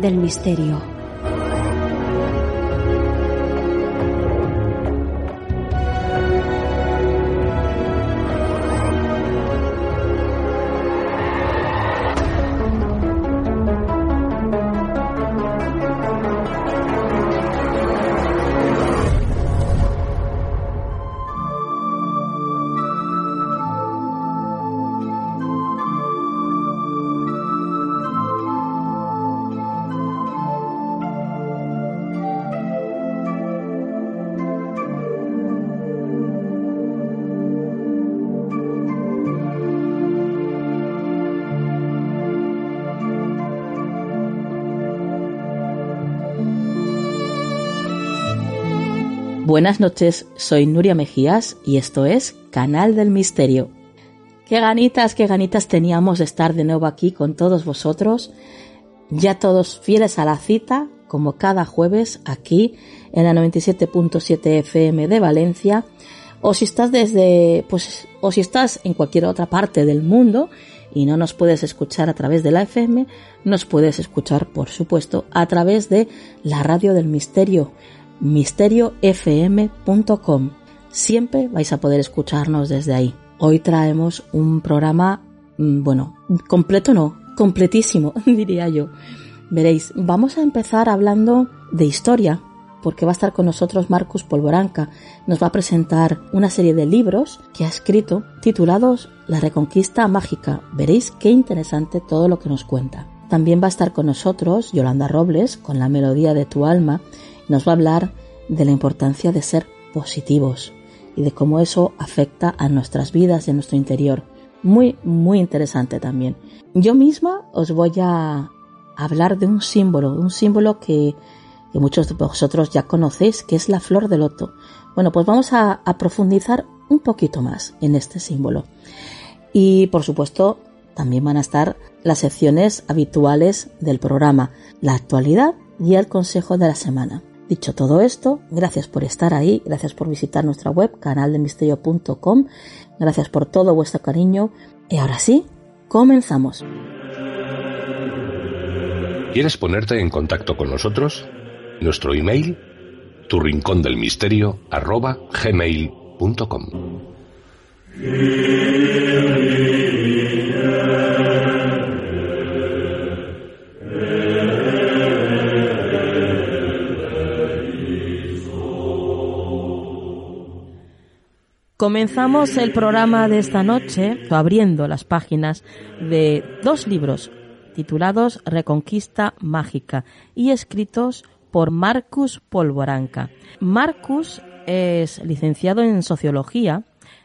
del misterio. Buenas noches, soy Nuria Mejías y esto es Canal del Misterio. Qué ganitas, qué ganitas teníamos de estar de nuevo aquí con todos vosotros, ya todos fieles a la cita, como cada jueves aquí en la 97.7 FM de Valencia, o si estás desde, pues, o si estás en cualquier otra parte del mundo y no nos puedes escuchar a través de la FM, nos puedes escuchar, por supuesto, a través de la radio del misterio misteriofm.com. Siempre vais a poder escucharnos desde ahí. Hoy traemos un programa, mm, bueno, completo no, completísimo, diría yo. Veréis, vamos a empezar hablando de historia, porque va a estar con nosotros Marcus Polvoranca. Nos va a presentar una serie de libros que ha escrito titulados La Reconquista Mágica. Veréis qué interesante todo lo que nos cuenta. También va a estar con nosotros Yolanda Robles con la melodía de tu alma nos va a hablar de la importancia de ser positivos y de cómo eso afecta a nuestras vidas y a nuestro interior. Muy, muy interesante también. Yo misma os voy a hablar de un símbolo, un símbolo que, muchos de vosotros ya conocéis, que es la flor de loto. Bueno, pues vamos a, a profundizar un poquito más en este símbolo. Y por supuesto, también van a estar las secciones habituales del programa, la actualidad y el consejo de la semana. Dicho todo esto, gracias por estar ahí, gracias por visitar nuestra web canaldemisterio.com, gracias por todo vuestro cariño y ahora sí, comenzamos. ¿Quieres ponerte en contacto con nosotros? Nuestro email, tu rincón del misterio, arroba gmail.com. Comenzamos el programa de esta noche abriendo las páginas de dos libros titulados Reconquista Mágica y escritos por Marcus Polvoranca. Marcus es licenciado en Sociología,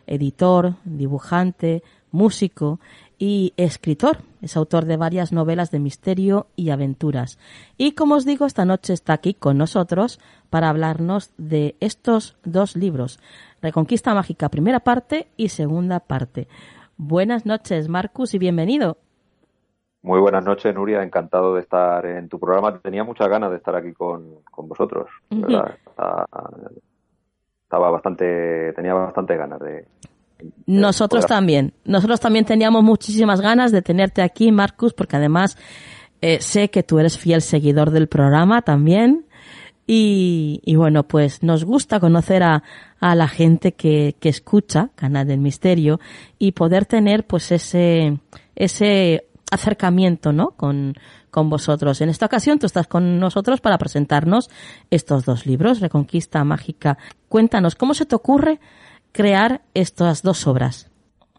editor, dibujante, músico y escritor. Es autor de varias novelas de misterio y aventuras. Y como os digo, esta noche está aquí con nosotros para hablarnos de estos dos libros, Reconquista Mágica, primera parte y segunda parte. Buenas noches, Marcus, y bienvenido. Muy buenas noches, Nuria. Encantado de estar en tu programa. Tenía muchas ganas de estar aquí con, vosotros. Estaba bastante, tenía bastante ganas de. Nosotros también. Nosotros también teníamos muchísimas ganas de tenerte aquí, Marcus, porque además eh, sé que tú eres fiel seguidor del programa también. Y, bueno, pues nos gusta conocer a, a la gente que, que escucha Canal del Misterio y poder tener pues ese, ese acercamiento, ¿no? Con, con vosotros. En esta ocasión tú estás con nosotros para presentarnos estos dos libros, Reconquista Mágica. Cuéntanos, ¿cómo se te ocurre crear estas dos obras?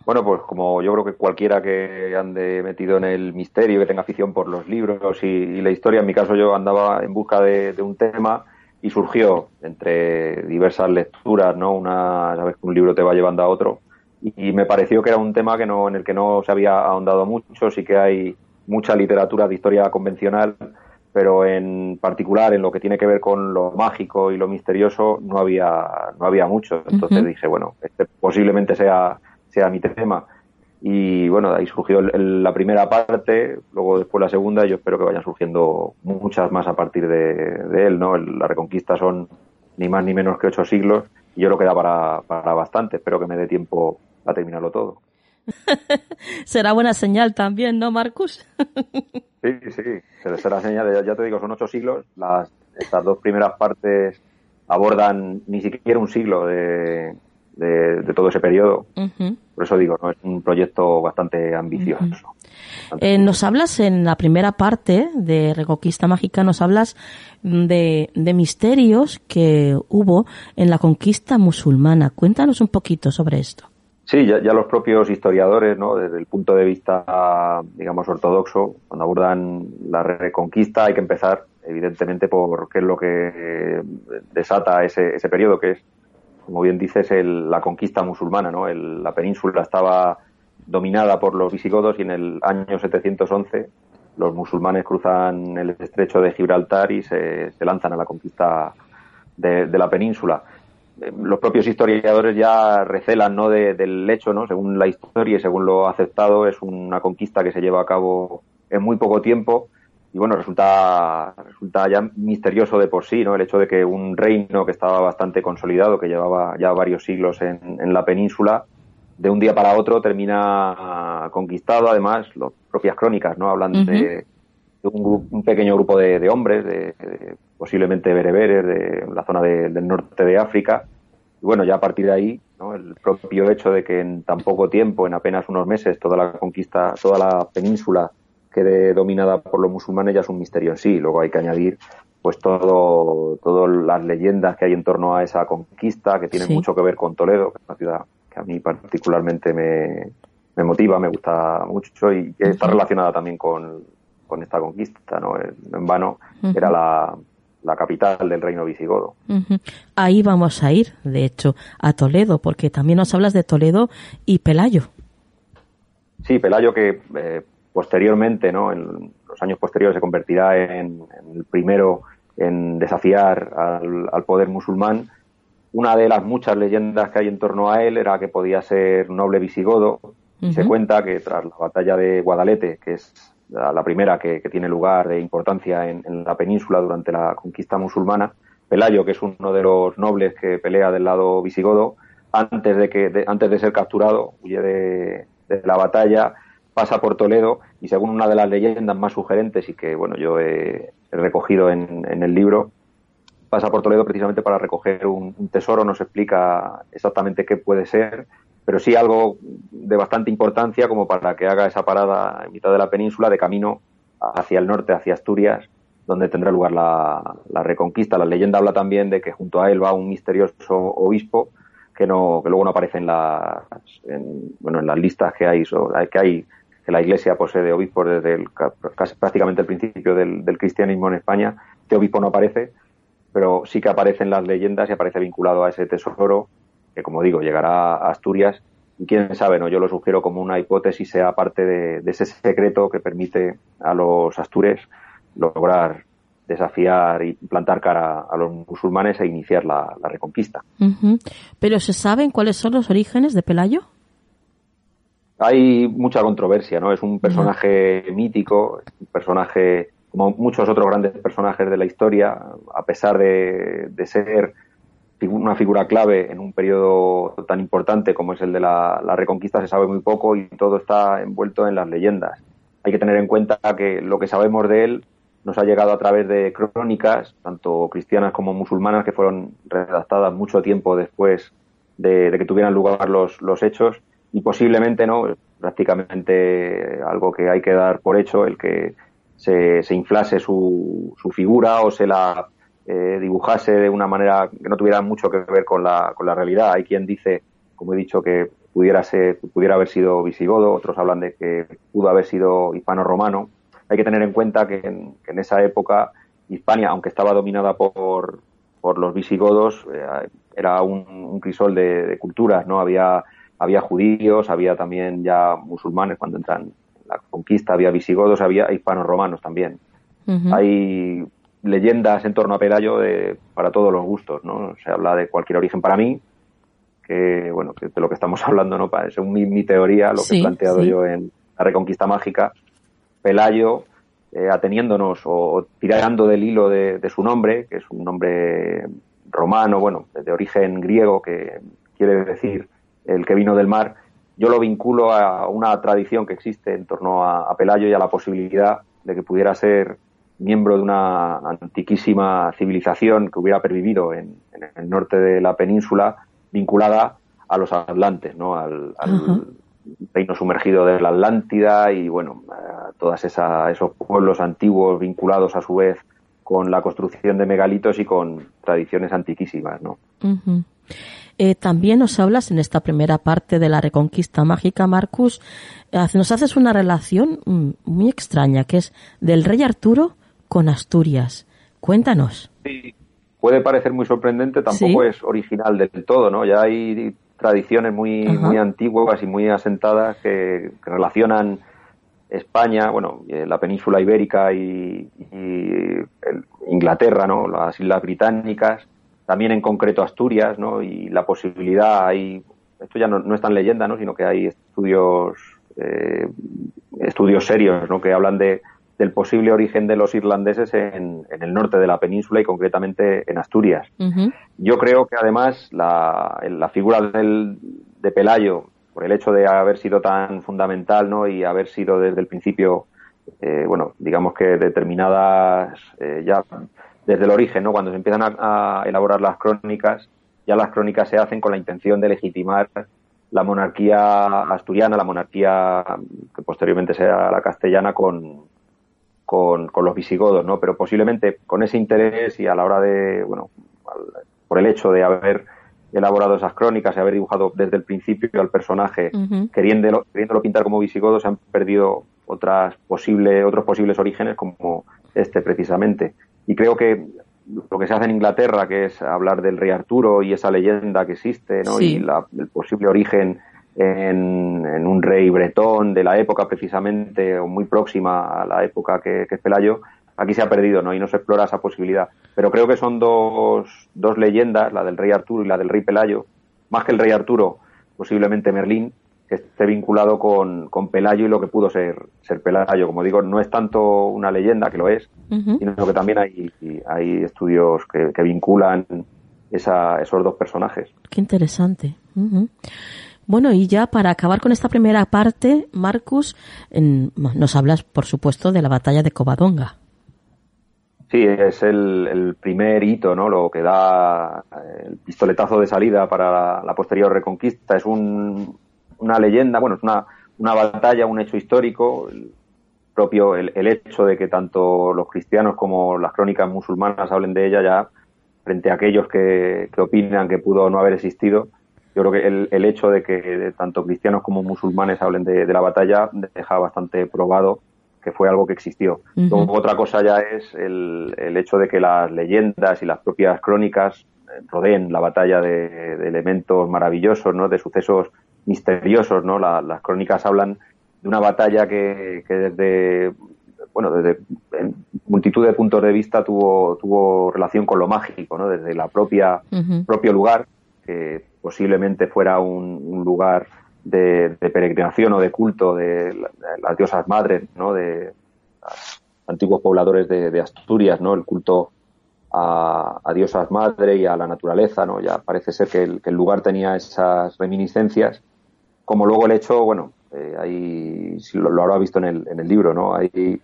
Bueno, pues como yo creo que cualquiera que ande metido en el misterio, que tenga afición por los libros y, la historia, en mi caso yo andaba en busca de, un tema y surgió entre diversas lecturas, ¿no? Una, sabes que un libro te va llevando a otro y, me pareció que era un tema que no, en el que no se había ahondado mucho, sí que hay mucha literatura de historia convencional, pero en particular en lo que tiene que ver con lo mágico y lo misterioso no había no había mucho. Entonces dije bueno este posiblemente sea sea mi tema y bueno ahí surgió la primera parte luego después la segunda y yo espero que vayan surgiendo muchas más a partir de, él no la reconquista son ni más ni menos que ocho siglos y yo creo que da para, para bastante espero que me dé tiempo a terminarlo todo Será buena señal también, ¿no, Marcus? sí, sí, será señal. Ya te digo, son ocho siglos. Las, estas dos primeras partes abordan ni siquiera un siglo de, de, todo ese periodo. Por eso digo, ¿no? es un proyecto bastante ambicioso. Eh, nos hablas en la primera parte de Reconquista Mágica, nos hablas de, de misterios que hubo en la conquista musulmana. Cuéntanos un poquito sobre esto. Sí, ya, los propios historiadores, ¿no? desde el punto de vista, digamos, ortodoxo, cuando abordan la reconquista, hay que empezar, evidentemente, por qué es lo que desata ese, ese periodo, que es, como bien dices, el, la conquista musulmana. ¿no? la península estaba dominada por los visigodos y en el año 711 los musulmanes cruzan el estrecho de Gibraltar y se, lanzan a la conquista de la península eh, los propios historiadores ya recelan ¿no? del hecho, ¿no? según la historia y según lo aceptado, es una conquista que se lleva a cabo en muy poco tiempo y bueno, resulta, resulta ya misterioso de por sí, ¿no? El hecho de que un reino que estaba bastante consolidado, que llevaba ya varios siglos en, en la península, de un día para otro termina conquistado. Además, las propias crónicas, ¿no? Hablan de, un, un, pequeño grupo de, hombres, de, posiblemente bereberes, de la zona del norte de África. Y bueno, ya a partir de ahí, ¿no? el propio hecho de que en tan poco tiempo, en apenas unos meses, toda la conquista, toda la península quede dominada por los musulmanes ya es un misterio en sí. Luego hay que añadir pues todo, todas las leyendas que hay en torno a esa conquista, que tienen mucho que ver con Toledo, que es una ciudad que a mí particularmente me, me motiva, me gusta mucho y que está relacionada también con con esta conquista, ¿no? En vano era la, la, capital del reino visigodo. Ahí vamos a ir, de hecho, a Toledo, porque también nos hablas de Toledo y Pelayo. Sí, Pelayo que eh, posteriormente, ¿no? En los años posteriores se convertirá en, el primero en desafiar al, poder musulmán. Una de las muchas leyendas que hay en torno a él era que podía ser noble visigodo. Se cuenta que tras la batalla de Guadalete, que es la, primera que, tiene lugar de importancia en, la península durante la conquista musulmana. Pelayo, que es uno de los nobles que pelea del lado visigodo, antes de, que, antes de ser capturado, huye de, la batalla, pasa por Toledo y según una de las leyendas más sugerentes y que bueno yo he, recogido en, el libro, pasa por Toledo precisamente para recoger un, un tesoro, no se explica exactamente qué puede ser, pero sí algo de bastante importancia como para que haga esa parada en mitad de la península de camino hacia el norte, hacia Asturias, donde tendrá lugar la, reconquista. La leyenda habla también de que junto a él va un misterioso obispo que no que luego no aparece en las bueno en las listas que hay que hay que la Iglesia posee obispos desde el, casi prácticamente el principio del, cristianismo en España. Este obispo no aparece, pero sí que aparece en las leyendas y aparece vinculado a ese tesoro que como digo, llegará a Asturias y quién sabe, no yo lo sugiero como una hipótesis, sea parte de, ese secreto que permite a los astures lograr desafiar y plantar cara a los musulmanes e iniciar la, reconquista. Pero ¿se saben cuáles son los orígenes de Pelayo? Hay mucha controversia, ¿no? Es un personaje mítico, un personaje como muchos otros grandes personajes de la historia, a pesar de ser una figura clave en un periodo tan importante como es el de la, Reconquista se sabe muy poco y todo está envuelto en las leyendas. Hay que tener en cuenta que lo que sabemos de él nos ha llegado a través de crónicas, tanto cristianas como musulmanas, que fueron redactadas mucho tiempo después de, que tuvieran lugar los, los hechos posiblemente no prácticamente algo que hay que dar por hecho el que se, se inflase su, su figura o se la eh, dibujase de una manera que no tuviera mucho que ver con la, con la realidad. Hay quien dice, como he dicho, que pudiera, ser, pudiera haber sido visigodo, otros hablan de que pudo haber sido hispano-romano. Hay que tener en cuenta que en, esa época Hispania, aunque estaba dominada por, por los visigodos, eh, era un, crisol de, culturas, ¿no? Había, había judíos, había también ya musulmanes cuando entran en la conquista, había visigodos, había hispanos romanos también. Hay leyendas en torno a Pelayo de, para todos los gustos, ¿no? Se habla de cualquier origen para mí, que, bueno, que de lo que estamos hablando, ¿no? Es mi, mi teoría, lo que he planteado yo en La Reconquista Mágica. Pelayo, eh, ateniéndonos o, tirando del hilo de, de, su nombre, que es un nombre romano, bueno, de origen griego, que quiere decir el que vino del mar, yo lo vinculo a una tradición que existe en torno a, Pelayo y a la posibilidad de que pudiera ser miembro de una antiquísima civilización que hubiera pervivido en, el norte de la península, vinculada a los atlantes, ¿no? al, reino sumergido de la Atlántida y, bueno, todos esos pueblos antiguos vinculados a su vez con la construcción de megalitos y con tradiciones antiquísimas, ¿no? Eh, también nos hablas en esta primera parte de la Reconquista Mágica, Marcus, nos haces una relación mm, muy extraña, que es del rey Arturo con Asturias. Cuéntanos. Sí, puede parecer muy sorprendente, tampoco es original del todo, ¿no? Ya hay tradiciones muy, muy antiguas y muy asentadas que, relacionan España, bueno, eh, la península ibérica y, Inglaterra, ¿no? Las islas británicas, también en concreto Asturias, ¿no? Y la posibilidad, hay, esto ya no, no es tan leyenda, ¿no? Sino que hay estudios, eh, estudios serios, ¿no? Que hablan de, del posible origen de los irlandeses en, el norte de la península y concretamente en Asturias. Yo creo que además la, la figura del, de Pelayo, por el hecho de haber sido tan fundamental ¿no? y haber sido desde el principio, eh, bueno, digamos que determinadas eh, ya desde el origen, ¿no? cuando se empiezan a, elaborar las crónicas, ya las crónicas se hacen con la intención de legitimar la monarquía asturiana, la monarquía que posteriormente sea la castellana con, con, los visigodos, ¿no? Pero posiblemente con ese interés y a la hora de, bueno, por el hecho de haber elaborado esas crónicas y haber dibujado desde el principio al personaje, queriéndolo, queriéndolo pintar como visigodo, se han perdido otras posibles, otros posibles orígenes como este precisamente. Y creo que lo que se hace en Inglaterra, que es hablar del rey Arturo y esa leyenda que existe, ¿no? Y la, el posible origen en, un rey bretón de la época precisamente, o muy próxima a la época que, que es Pelayo, aquí se ha perdido, ¿no? Y no se explora esa posibilidad. Pero creo que son dos, dos leyendas, la del rey Arturo y la del rey Pelayo, más que el rey Arturo, posiblemente Merlín, que esté vinculado con, con Pelayo y lo que pudo ser, ser Pelayo. Como digo, no es tanto una leyenda, que lo es, sino que también hay, hay estudios que, que vinculan esa, esos dos personajes. Qué interesante. Bueno, y ya para acabar con esta primera parte, Marcus, nos hablas, por supuesto, de la batalla de Covadonga. Sí, es el, primer hito, ¿no? Lo que da eh, el pistoletazo de salida para la, posterior reconquista. Es una leyenda, bueno, es una, una batalla, un hecho histórico. El propio el, hecho de que tanto los cristianos como las crónicas musulmanas hablen de ella ya frente a aquellos que, que opinan que pudo no haber existido, yo creo que el, hecho de que tanto cristianos como musulmanes hablen de, la batalla deja bastante probado que fue algo que existió. otra cosa ya es el, hecho de que las leyendas y las propias crónicas eh, rodeen la batalla de, elementos maravillosos, ¿no? de sucesos misteriosos. ¿no? las crónicas hablan de una batalla que, desde bueno, desde multitud de puntos de vista tuvo, tuvo relación con lo mágico, ¿no? Desde la propia, propio lugar, que posiblemente fuera un, lugar de, peregrinación o de culto de, las diosas madres, ¿no? De los antiguos pobladores de, Asturias, ¿no? El culto a, diosas madre y a la naturaleza, ¿no? Ya parece ser que el, lugar tenía esas reminiscencias, como luego el hecho, bueno, eh, si lo, habrá visto en el, en el libro, ¿no? Hay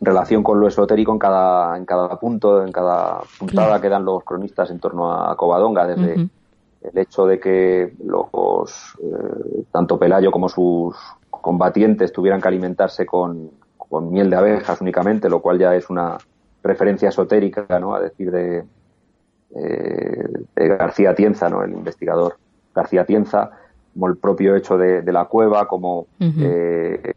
relación con lo esotérico en cada, en cada punto, en cada puntada que dan los cronistas en torno a Covadonga, desde el hecho de que los eh, tanto Pelayo como sus combatientes tuvieran que alimentarse con, miel de abejas únicamente, lo cual ya es una referencia esotérica, ¿no? A decir de, eh, García Tienza, ¿no? El investigador García Tienza, como el propio hecho de, la cueva, como eh,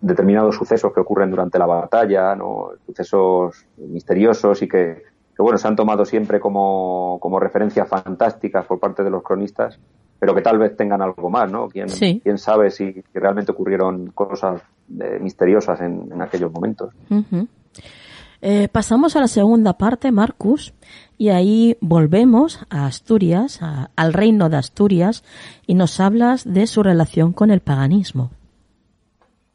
determinados sucesos que ocurren durante la batalla, ¿no? Sucesos misteriosos y que que bueno, se han tomado siempre como, como referencias fantásticas por parte de los cronistas, pero que tal vez tengan algo más, ¿no? ¿Quién, quién sabe si, realmente ocurrieron cosas eh, misteriosas en, aquellos momentos? Eh, pasamos a la segunda parte, Marcus, y ahí volvemos a Asturias, al reino de Asturias, y nos hablas de su relación con el paganismo.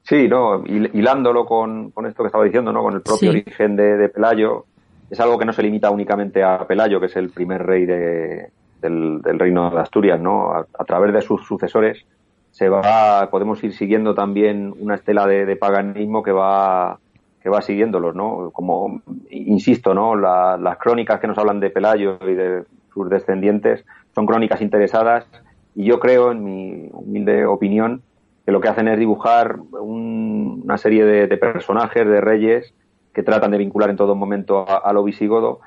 Sí, no, hilándolo con, con esto que estaba diciendo, ¿no? Con el propio origen de, Pelayo, es algo que no se limita únicamente a Pelayo, que es el primer rey de, del, reino de Asturias, ¿no? A, través de sus sucesores se va, podemos ir siguiendo también una estela de, paganismo que va que va siguiéndolos, ¿no? Como insisto, ¿no? las crónicas que nos hablan de Pelayo y de sus descendientes son crónicas interesadas y yo creo, en mi humilde opinión, que lo que hacen es dibujar una serie de, personajes, de reyes, que tratan de vincular en todo momento a, lo visigodo,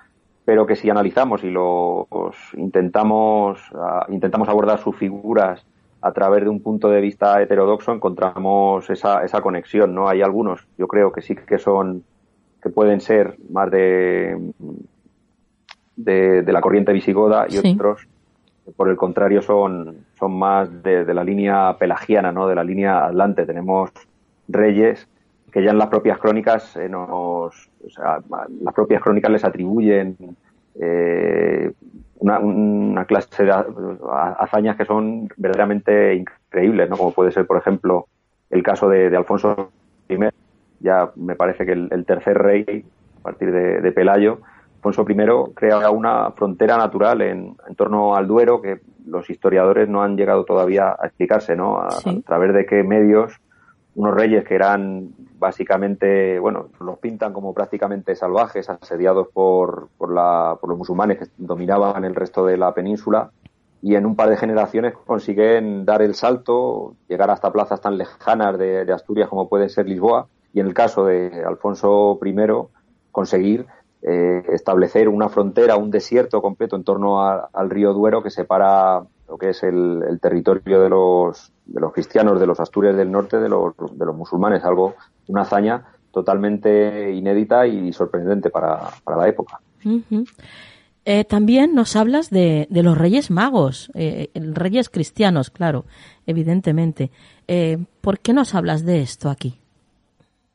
pero que si analizamos y los intentamos, intentamos abordar sus figuras a través de un punto de vista heterodoxo, encontramos esa, esa conexión, ¿no? Hay algunos, yo creo que sí que son, que pueden ser más de, de, la corriente visigoda y otros por el contrario son, son más de, la línea pelagiana, ¿no? de la línea atlante. Tenemos reyes que ya en las propias crónicas eh, nos, o sea, las propias crónicas les atribuyen eh, una, clase de hazañas que son verdaderamente increíbles, ¿no? Como puede ser, por ejemplo, el caso de, Alfonso I, ya me parece que el, tercer rey, a partir de Pelayo, Alfonso I crea una frontera natural en, torno al Duero que los historiadores no han llegado todavía a explicarse, ¿no? A, través de qué medios unos reyes que eran básicamente, bueno, los pintan como prácticamente salvajes, asediados por, por, la, por los musulmanes que dominaban el resto de la península, y en un par de generaciones consiguen dar el salto, llegar hasta plazas tan lejanas de, Asturias como puede ser Lisboa, y en el caso de Alfonso I, conseguir eh, establecer una frontera, un desierto completo en torno al río Duero que separa lo que es el, territorio de los, de los cristianos de los Asturias del norte de los, de los musulmanes, algo, una hazaña totalmente inédita y sorprendente para, la época. Eh, también nos hablas de, de los reyes magos, eh, reyes cristianos, claro, evidentemente. ¿Por qué nos hablas de esto aquí?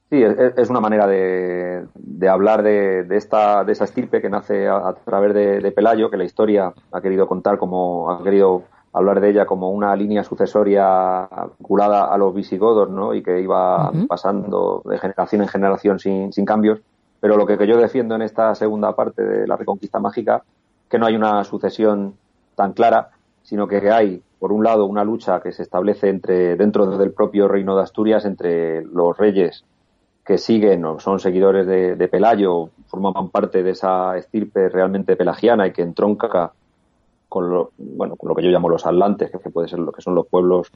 Sí, es, una manera de, hablar de, esta, de esa estirpe que nace a, través de, Pelayo, que la historia ha querido contar como, ha querido hablar de ella como una línea sucesoria vinculada a los visigodos, ¿no? Y que iba pasando de generación en generación sin, sin cambios. Pero lo que, yo defiendo en esta segunda parte de la Reconquista Mágica, que no hay una sucesión tan clara, sino que hay, por un lado, una lucha que se establece entre, dentro del propio reino de Asturias entre los reyes que siguen o son seguidores de, Pelayo, formaban parte de esa estirpe realmente pelagiana y que entronca con lo, bueno, con lo que yo llamo los atlantes, que puede ser lo que son los pueblos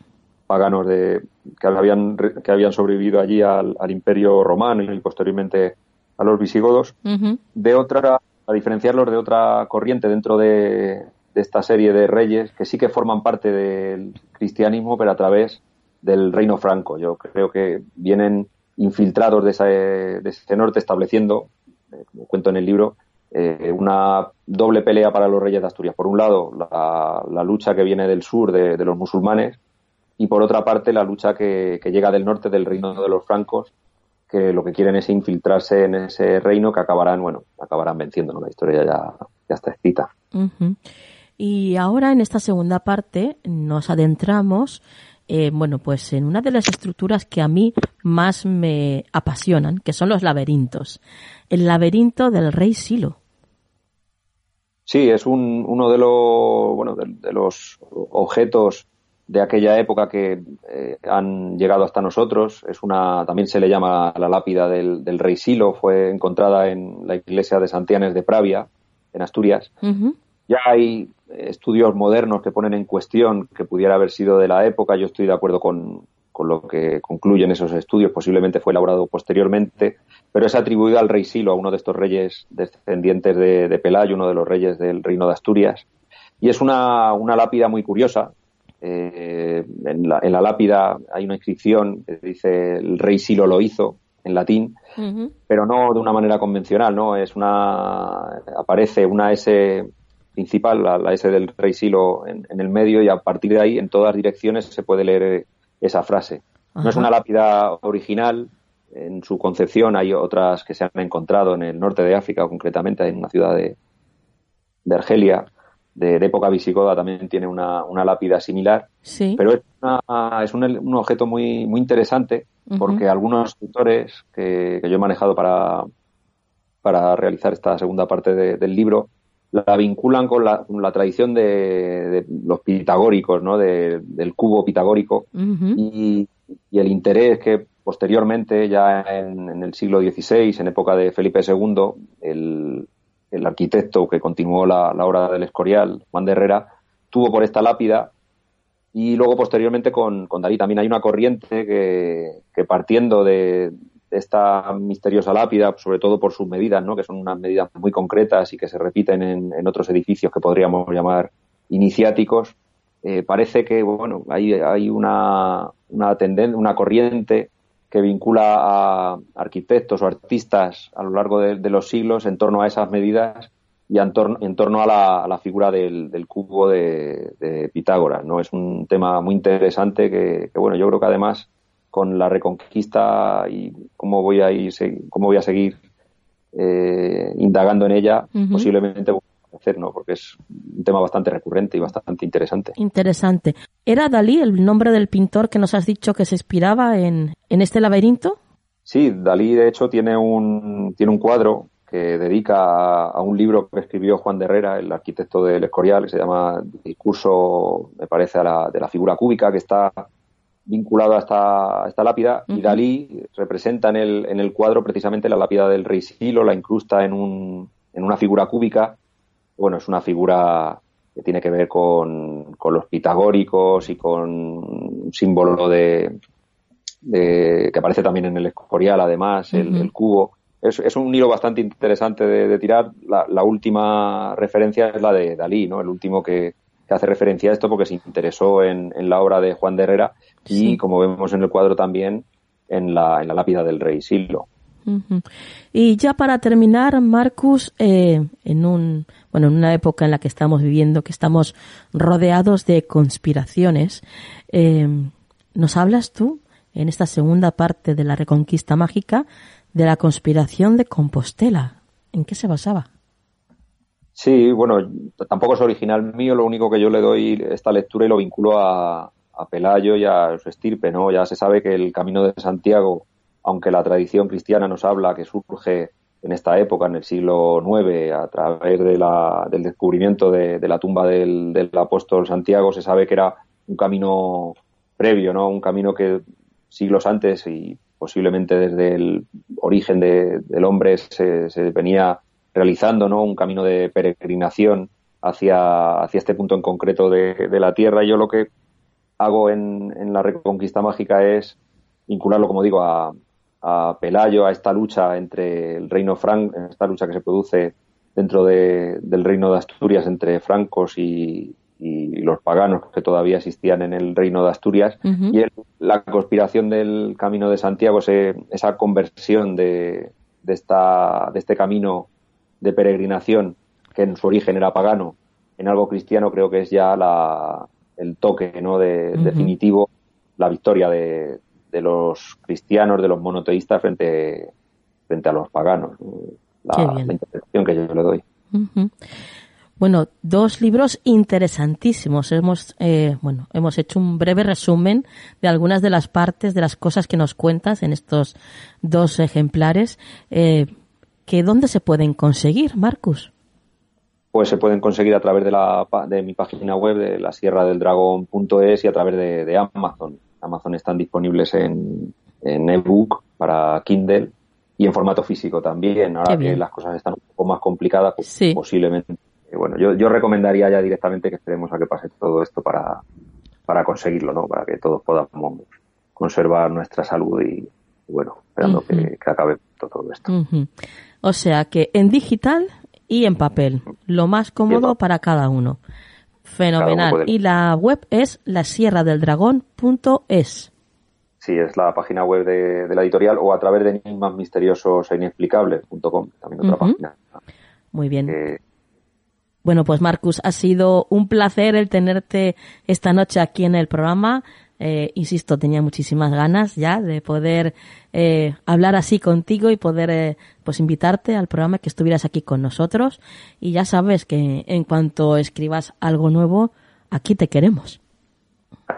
paganos de, que, habían, que habían sobrevivido allí al, imperio romano y posteriormente a los visigodos, de otra, a diferenciarlos de otra corriente dentro de, de esta serie de reyes que sí que forman parte del cristianismo, pero a través del reino franco. Yo creo que vienen infiltrados de, ese, norte, estableciendo, eh, como cuento en el libro, eh, una doble pelea para los reyes de Asturias. Por un lado, la, lucha que viene del sur de, los musulmanes y por otra parte, la lucha que, llega del norte del reino de los francos, que lo que quieren es infiltrarse en ese reino que acabarán, bueno, acabarán venciendo, La historia ya, ya está escrita. Y ahora en esta segunda parte nos adentramos eh, bueno, pues en una de las estructuras que a mí más me apasionan, que son los laberintos. El laberinto del rey Silo. Sí, es uno de los, bueno, de, los objetos de aquella época que eh, han llegado hasta nosotros. Es una, también se le llama la lápida del, rey Silo. Fue encontrada en la iglesia de Santianes de Pravia, en Asturias. Ya hay estudios modernos que ponen en cuestión que pudiera haber sido de la época. Yo estoy de acuerdo con, lo que concluyen esos estudios. Posiblemente fue elaborado posteriormente, pero es atribuido al rey Silo, a uno de estos reyes descendientes de, Pelayo, uno de los reyes del reino de Asturias. Y es una, lápida muy curiosa. Eh, en, la, lápida hay una inscripción que dice el rey Silo lo hizo en latín, pero no de una manera convencional, ¿no? Es una aparece una S principal, la, S del rey Silo en, el medio y a partir de ahí en todas direcciones se puede leer esa frase. No es una lápida original, en su concepción. Hay otras que se han encontrado en el norte de África, concretamente en una ciudad de, de Argelia, de, época visigoda, también tiene una, una lápida similar. Sí. Pero es, una, es un, un, objeto muy, muy interesante porque algunos escritores que, que, yo he manejado para, para realizar esta segunda parte de, del libro la vinculan con la, con la tradición de, de, los pitagóricos, ¿no? De, del cubo pitagórico Uh -huh. y, y, el interés que posteriormente, ya en, en, el siglo XVI, en época de Felipe II, el, el arquitecto que continuó la, la, obra del Escorial, Juan de Herrera, tuvo por esta lápida y luego posteriormente con, con Dalí también hay una corriente que, que partiendo de, esta misteriosa lápida, sobre todo por sus medidas, ¿no? que son unas medidas muy concretas y que se repiten en, otros edificios que podríamos llamar iniciáticos, eh, parece que bueno hay, hay una, una tendencia, una corriente que vincula a arquitectos o artistas a lo largo de, los siglos en torno a esas medidas y en torno, a, la, figura del, del cubo de, Pitágoras. ¿no? Es un tema muy interesante que, bueno, yo creo que además con la reconquista y cómo voy a ir, cómo voy a seguir eh, indagando en ella, uh -huh. posiblemente hacer, ¿no? Porque es un tema bastante recurrente y bastante interesante. Interesante. ¿Era Dalí el nombre del pintor que nos has dicho que se inspiraba en, en este laberinto? Sí, Dalí de hecho tiene un, tiene un cuadro que dedica a, a, un libro que escribió Juan de Herrera, el arquitecto del Escorial, que se llama Discurso, me parece, a la, de la figura cúbica, que está vinculado a esta, a esta lápida. Uh -huh. Y Dalí representa en el, en el cuadro precisamente la lápida del rey Silo, la incrusta en, un, en una figura cúbica. Bueno, es una figura que tiene que ver con, con los pitagóricos y con un símbolo de, de, que aparece también en el Escorial, además, uh -huh. el cubo es, es, un hilo bastante interesante de, de tirar. La, la, última referencia es la de Dalí, ¿no? El último que, que hace referencia a esto porque se interesó en, en, la obra de Juan de Herrera y, como vemos en el cuadro también, en la, en la lápida del rey Silo. Uh -huh. Y ya para terminar, Marcus, eh, en un bueno, en una época en la que estamos viviendo, que estamos rodeados de conspiraciones, eh, ¿nos hablas tú en esta segunda parte de la Reconquista Mágica de la conspiración de Compostela. ¿En qué se basaba? Sí, bueno, tampoco es original mío, lo único que yo le doy esta lectura y lo vinculo a, Pelayo y a su estirpe, ¿no? Ya se sabe que el Camino de Santiago, aunque la tradición cristiana nos habla que surge en esta época, en el siglo IX, a través de la, del descubrimiento de, de la tumba del, del, apóstol Santiago, se sabe que era un camino previo, ¿no? Un camino que siglos antes y posiblemente desde el origen de, del hombre se, se, venía realizando, ¿no? Un camino de peregrinación hacia, hacia este punto en concreto de, de la tierra. Yo lo que hago en, en la Reconquista Mágica es vincularlo, como digo, a, a Pelayo, a esta lucha entre el reino franco, esta lucha que se produce dentro de, del reino de Asturias entre francos y, y, los paganos que todavía existían en el reino de Asturias uh -huh. y el, la conspiración del camino de Santiago, esa conversión de, de, esta, de este camino de peregrinación que en su origen era pagano en algo cristiano creo que es ya la, el toque ¿no? de, uh -huh. definitivo, la victoria de, de los cristianos, de los monoteístas frente, frente a los paganos. La, la interpretación que yo le doy. Uh -huh. Bueno, dos libros interesantísimos. Hemos, eh, bueno, hemos hecho un breve resumen de algunas de las partes, de las cosas que nos cuentas en estos dos ejemplares. Eh, ¿que ¿Dónde se pueden conseguir, Marcus? Pues se pueden conseguir a través de, la, de mi página web, de la sierra del dragón.es y a través de, de Amazon. Amazon están disponibles en, en ebook para Kindle y en formato físico también. Ahora que las cosas están un poco más complicadas, pues sí. posiblemente. Bueno, yo, yo recomendaría ya directamente que esperemos a que pase todo esto para, para conseguirlo, ¿no? Para que todos podamos conservar nuestra salud y, bueno, esperando uh -huh. que, que, acabe todo esto. Uh -huh. O sea que en digital y en papel, lo más cómodo para cada uno. Fenomenal. Y la web es la sierra del dragón.es. Sí, es la página web de, de, la editorial o a través de enigmas misteriosos e inexplicables.com, también otra uh -huh. página. Muy bien. Eh, bueno, pues Marcus, ha sido un placer el tenerte esta noche aquí en el programa. Eh, insisto, tenía muchísimas ganas ya de poder eh, hablar así contigo y poder eh, pues invitarte al programa que estuvieras aquí con nosotros. Y ya sabes que en cuanto escribas algo nuevo, aquí te queremos.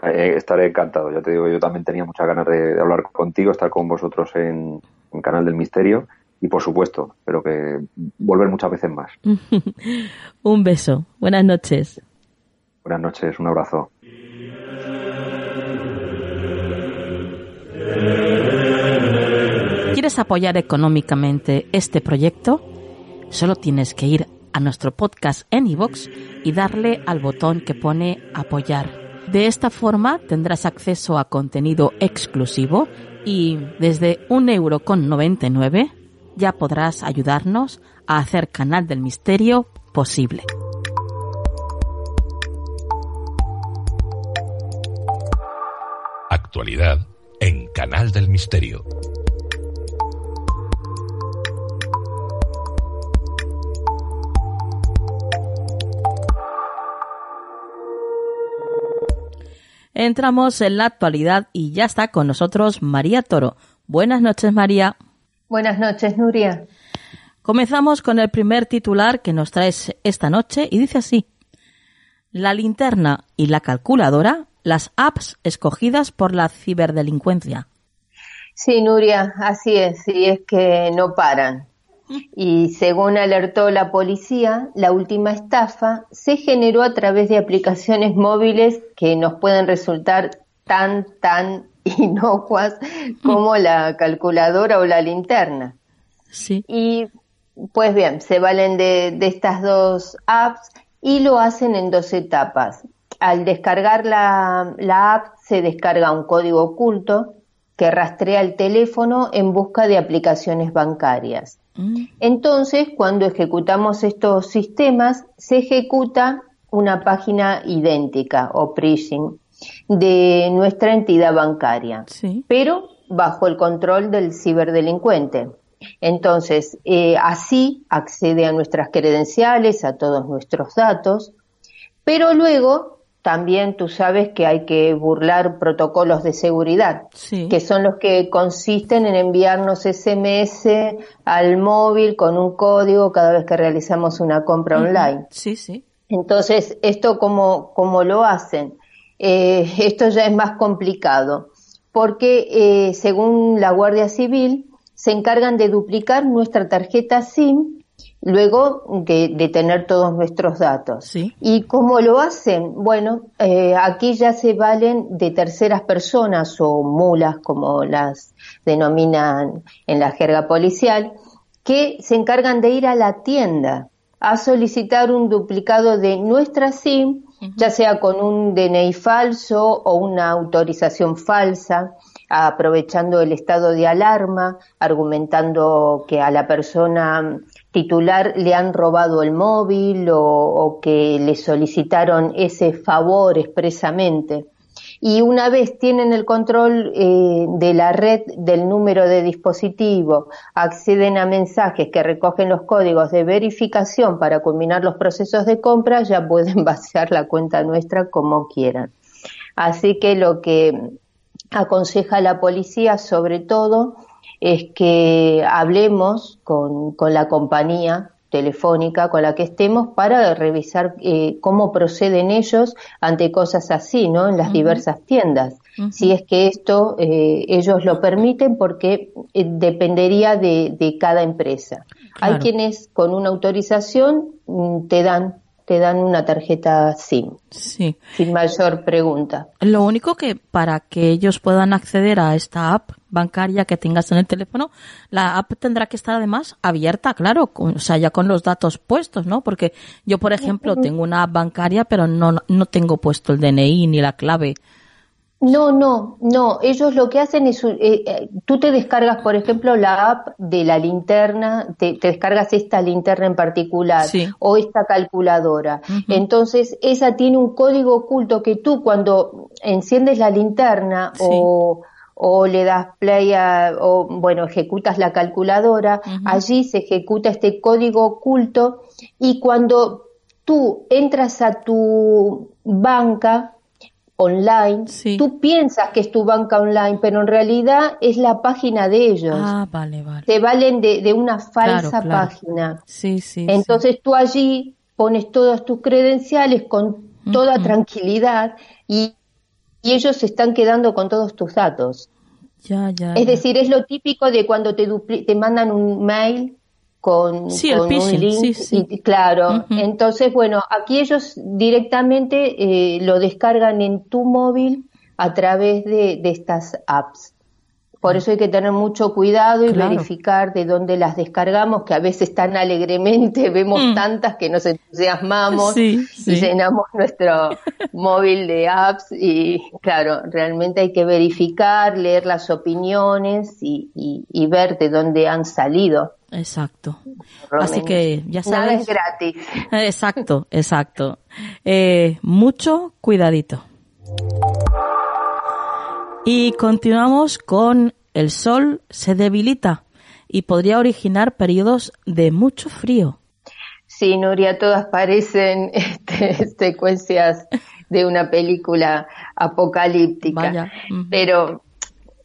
Estaré encantado. Ya te digo, yo también tenía muchas ganas de, hablar contigo, estar con vosotros en, en, Canal del Misterio y, por supuesto, espero que volver muchas veces más. un beso. Buenas noches. Buenas noches. Un abrazo. ¿Quieres apoyar económicamente este proyecto? Solo tienes que ir a nuestro podcast en iVoox y darle al botón que pone apoyar de esta forma tendrás acceso a contenido exclusivo y desde un euro con 99 ya podrás ayudarnos a hacer Canal del Misterio posible. Actualidad en Canal del Misterio. Entramos en la actualidad y ya está con nosotros María Toro. Buenas noches, María. Buenas noches, Nuria. Comenzamos con el primer titular que nos traes esta noche y dice así. La linterna y la calculadora, las apps escogidas por la ciberdelincuencia. Sí, Nuria, así es, y es que no paran. Y según alertó la policía, la última estafa se generó a través de aplicaciones móviles que nos pueden resultar tan, tan inocuas como la calculadora o la linterna. Sí. Y pues bien, se valen de, estas dos apps y lo hacen en dos etapas. Al descargar la, la app se descarga un código oculto que rastrea el teléfono en busca de aplicaciones bancarias. Mm. Entonces, cuando ejecutamos estos sistemas, se ejecuta una página idéntica o phishing de nuestra entidad bancaria, pero bajo el control del ciberdelincuente. Entonces, eh, así accede a nuestras credenciales, a todos nuestros datos, pero luego también tú sabes que hay que burlar protocolos de seguridad, que son los que consisten en enviarnos SMS al móvil con un código cada vez que realizamos una compra online. Sí, sí. Entonces, ¿esto cómo, cómo lo hacen? Eh, esto ya es más complicado, porque eh, según la Guardia Civil, se encargan de duplicar nuestra tarjeta SIM luego de, tener todos nuestros datos. ¿Y cómo lo hacen? Bueno, eh, aquí ya se valen de terceras personas o mulas, como las denominan en la jerga policial, que se encargan de ir a la tienda a solicitar un duplicado de nuestra SIM, ya sea con un DNI falso o una autorización falsa, aprovechando el estado de alarma, argumentando que a la persona titular le han robado el móvil o, que le solicitaron ese favor expresamente. Y una vez tienen el control eh, de la red del número de dispositivo, acceden a mensajes que recogen los códigos de verificación para culminar los procesos de compra, ya pueden vaciar la cuenta nuestra como quieran. Así que lo que aconseja la policía sobre todo es que hablemos con, la compañía telefónica con la que estemos para revisar eh, cómo proceden ellos ante cosas así, ¿no? En las diversas tiendas. Si es que esto eh, ellos lo permiten porque eh, dependería de, de, cada empresa. Hay quienes con una autorización mm, te dan te dan una tarjeta SIM. Sí. Sin mayor pregunta. Lo único que para que ellos puedan acceder a esta app bancaria que tengas en el teléfono, la app tendrá que estar además abierta, claro, o sea, ya con los datos puestos, ¿no? Porque yo, por ejemplo, tengo una app bancaria, pero no, no tengo puesto el DNI ni la clave. No, no, no. Ellos lo que hacen es, eh, eh, tú te descargas, por ejemplo, la app de la linterna, te, descargas esta linterna en particular o esta calculadora. Entonces, esa tiene un código oculto que tú cuando enciendes la linterna o, o le das play a, o bueno, ejecutas la calculadora, allí se ejecuta este código oculto y cuando tú entras a tu banca, online, Sí. tú piensas que es tu banca online, pero en realidad es la página de ellos. Ah, vale, vale. Te valen de, de una falsa Claro, claro. página. Sí, sí. Entonces tú allí pones todas tus credenciales con toda tranquilidad y, y ellos se están quedando con todos tus datos. Sí. Ya, ya. Es decir, es lo típico de cuando te, dupli- te mandan un mail con, Sí, un link. sí, sí. Y, claro, entonces, bueno, aquí ellos directamente eh, lo descargan en tu móvil a través de, de estas apps. Por eso hay que tener mucho cuidado y Claro. verificar de dónde las descargamos, que a veces tan alegremente vemos Mm. tantas que nos entusiasmamos Sí, sí. y llenamos nuestro móvil de apps y claro, realmente hay que verificar, leer las opiniones y, y- y ver de dónde han salido. Exacto. Así que ya Nada sabes. es gratis. Exacto, exacto. Eh, mucho cuidadito. Y continuamos con el sol se debilita y podría originar periodos de mucho frío. Sí, Nuria, todas parecen este, secuencias de una película apocalíptica. Vaya. Pero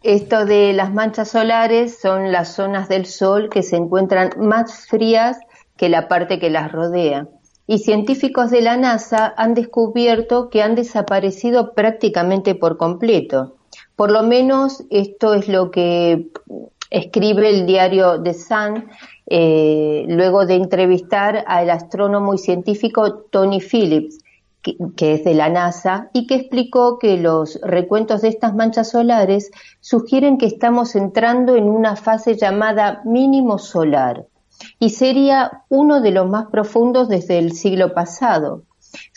esto de las manchas solares son las zonas del Sol que se encuentran más frías que la parte que las rodea. Y científicos de la NASA han descubierto que han desaparecido prácticamente por completo. Por lo menos esto es lo que escribe el diario The Sun eh, luego de entrevistar al astrónomo y científico Tony Phillips, que, que es de la NASA, y que explicó que los recuentos de estas manchas solares sugieren que estamos entrando en una fase llamada mínimo solar y sería uno de los más profundos desde el siglo pasado.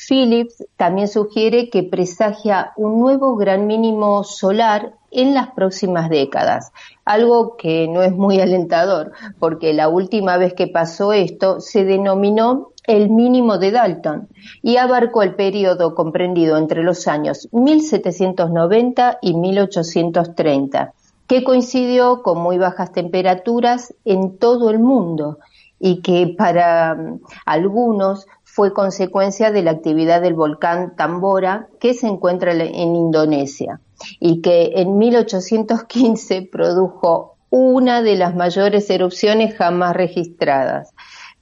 Phillips también sugiere que presagia un nuevo gran mínimo solar en las próximas décadas, algo que no es muy alentador, porque la última vez que pasó esto se denominó el mínimo de Dalton y abarcó el periodo comprendido entre los años 1790 y 1830, que coincidió con muy bajas temperaturas en todo el mundo y que para mm, algunos fue consecuencia de la actividad del volcán Tambora que se encuentra en Indonesia y que en 1815 produjo una de las mayores erupciones jamás registradas.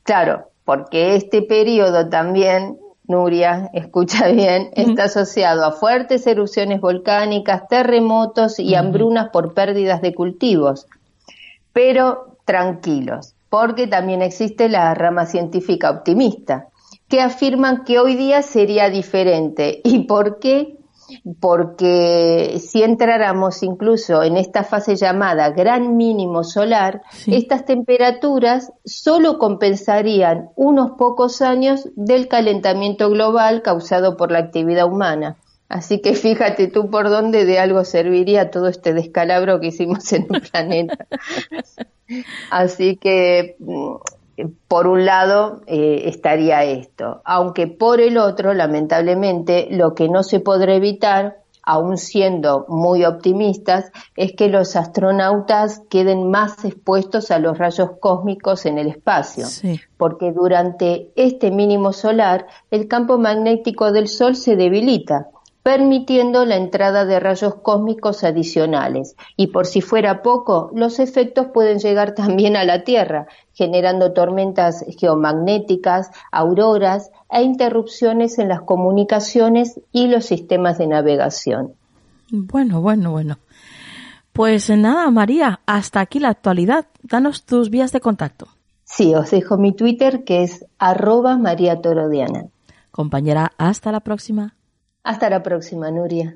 Claro, porque este periodo también, Nuria, escucha bien, está asociado a fuertes erupciones volcánicas, terremotos y hambrunas por pérdidas de cultivos. Pero tranquilos, porque también existe la rama científica optimista, que afirman que hoy día sería diferente. ¿Y por qué? Porque si entráramos incluso en esta fase llamada gran mínimo solar, Sí. estas temperaturas solo compensarían unos pocos años del calentamiento global causado por la actividad humana. Así que fíjate tú por dónde de algo serviría todo este descalabro que hicimos en el planeta. Así que, mm, por un lado, eh, estaría esto. Aunque por el otro, lamentablemente, lo que no se podrá evitar, aun siendo muy optimistas, es que los astronautas queden más expuestos a los rayos cósmicos en el espacio. Sí. Porque durante este mínimo solar, el campo magnético del Sol se debilita permitiendo la entrada de rayos cósmicos adicionales. Y por si fuera poco, los efectos pueden llegar también a la Tierra, generando tormentas geomagnéticas, auroras e interrupciones en las comunicaciones y los sistemas de navegación. Bueno, bueno, bueno. Pues nada, María, hasta aquí la actualidad. Danos tus vías de contacto. Sí, os dejo mi Twitter que es arroba María Torodiana. Compañera, hasta la próxima. Hasta la próxima, Nuria.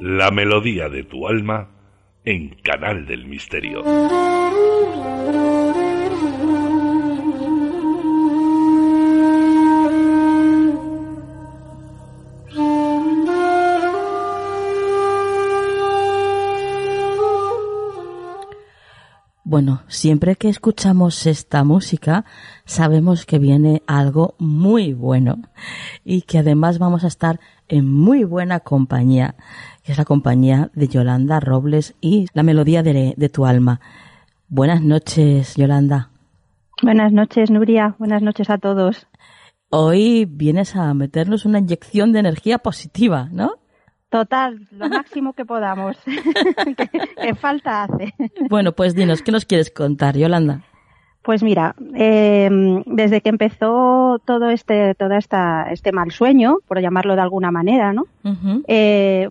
La melodía de tu alma en Canal del Misterio. Bueno, siempre que escuchamos esta música sabemos que viene algo muy bueno y que además vamos a estar en muy buena compañía, que es la compañía de Yolanda Robles y la melodía de, de tu alma. Buenas noches, Yolanda. Buenas noches, Nuria. Buenas noches a todos. Hoy vienes a meternos una inyección de energía positiva, ¿no? Total, lo máximo que podamos. que, falta hace. Bueno, pues dinos, ¿qué nos quieres contar, Yolanda? Pues mira, eh, desde que empezó todo este, toda esta, este mal sueño, por llamarlo de alguna manera, ¿no? eh,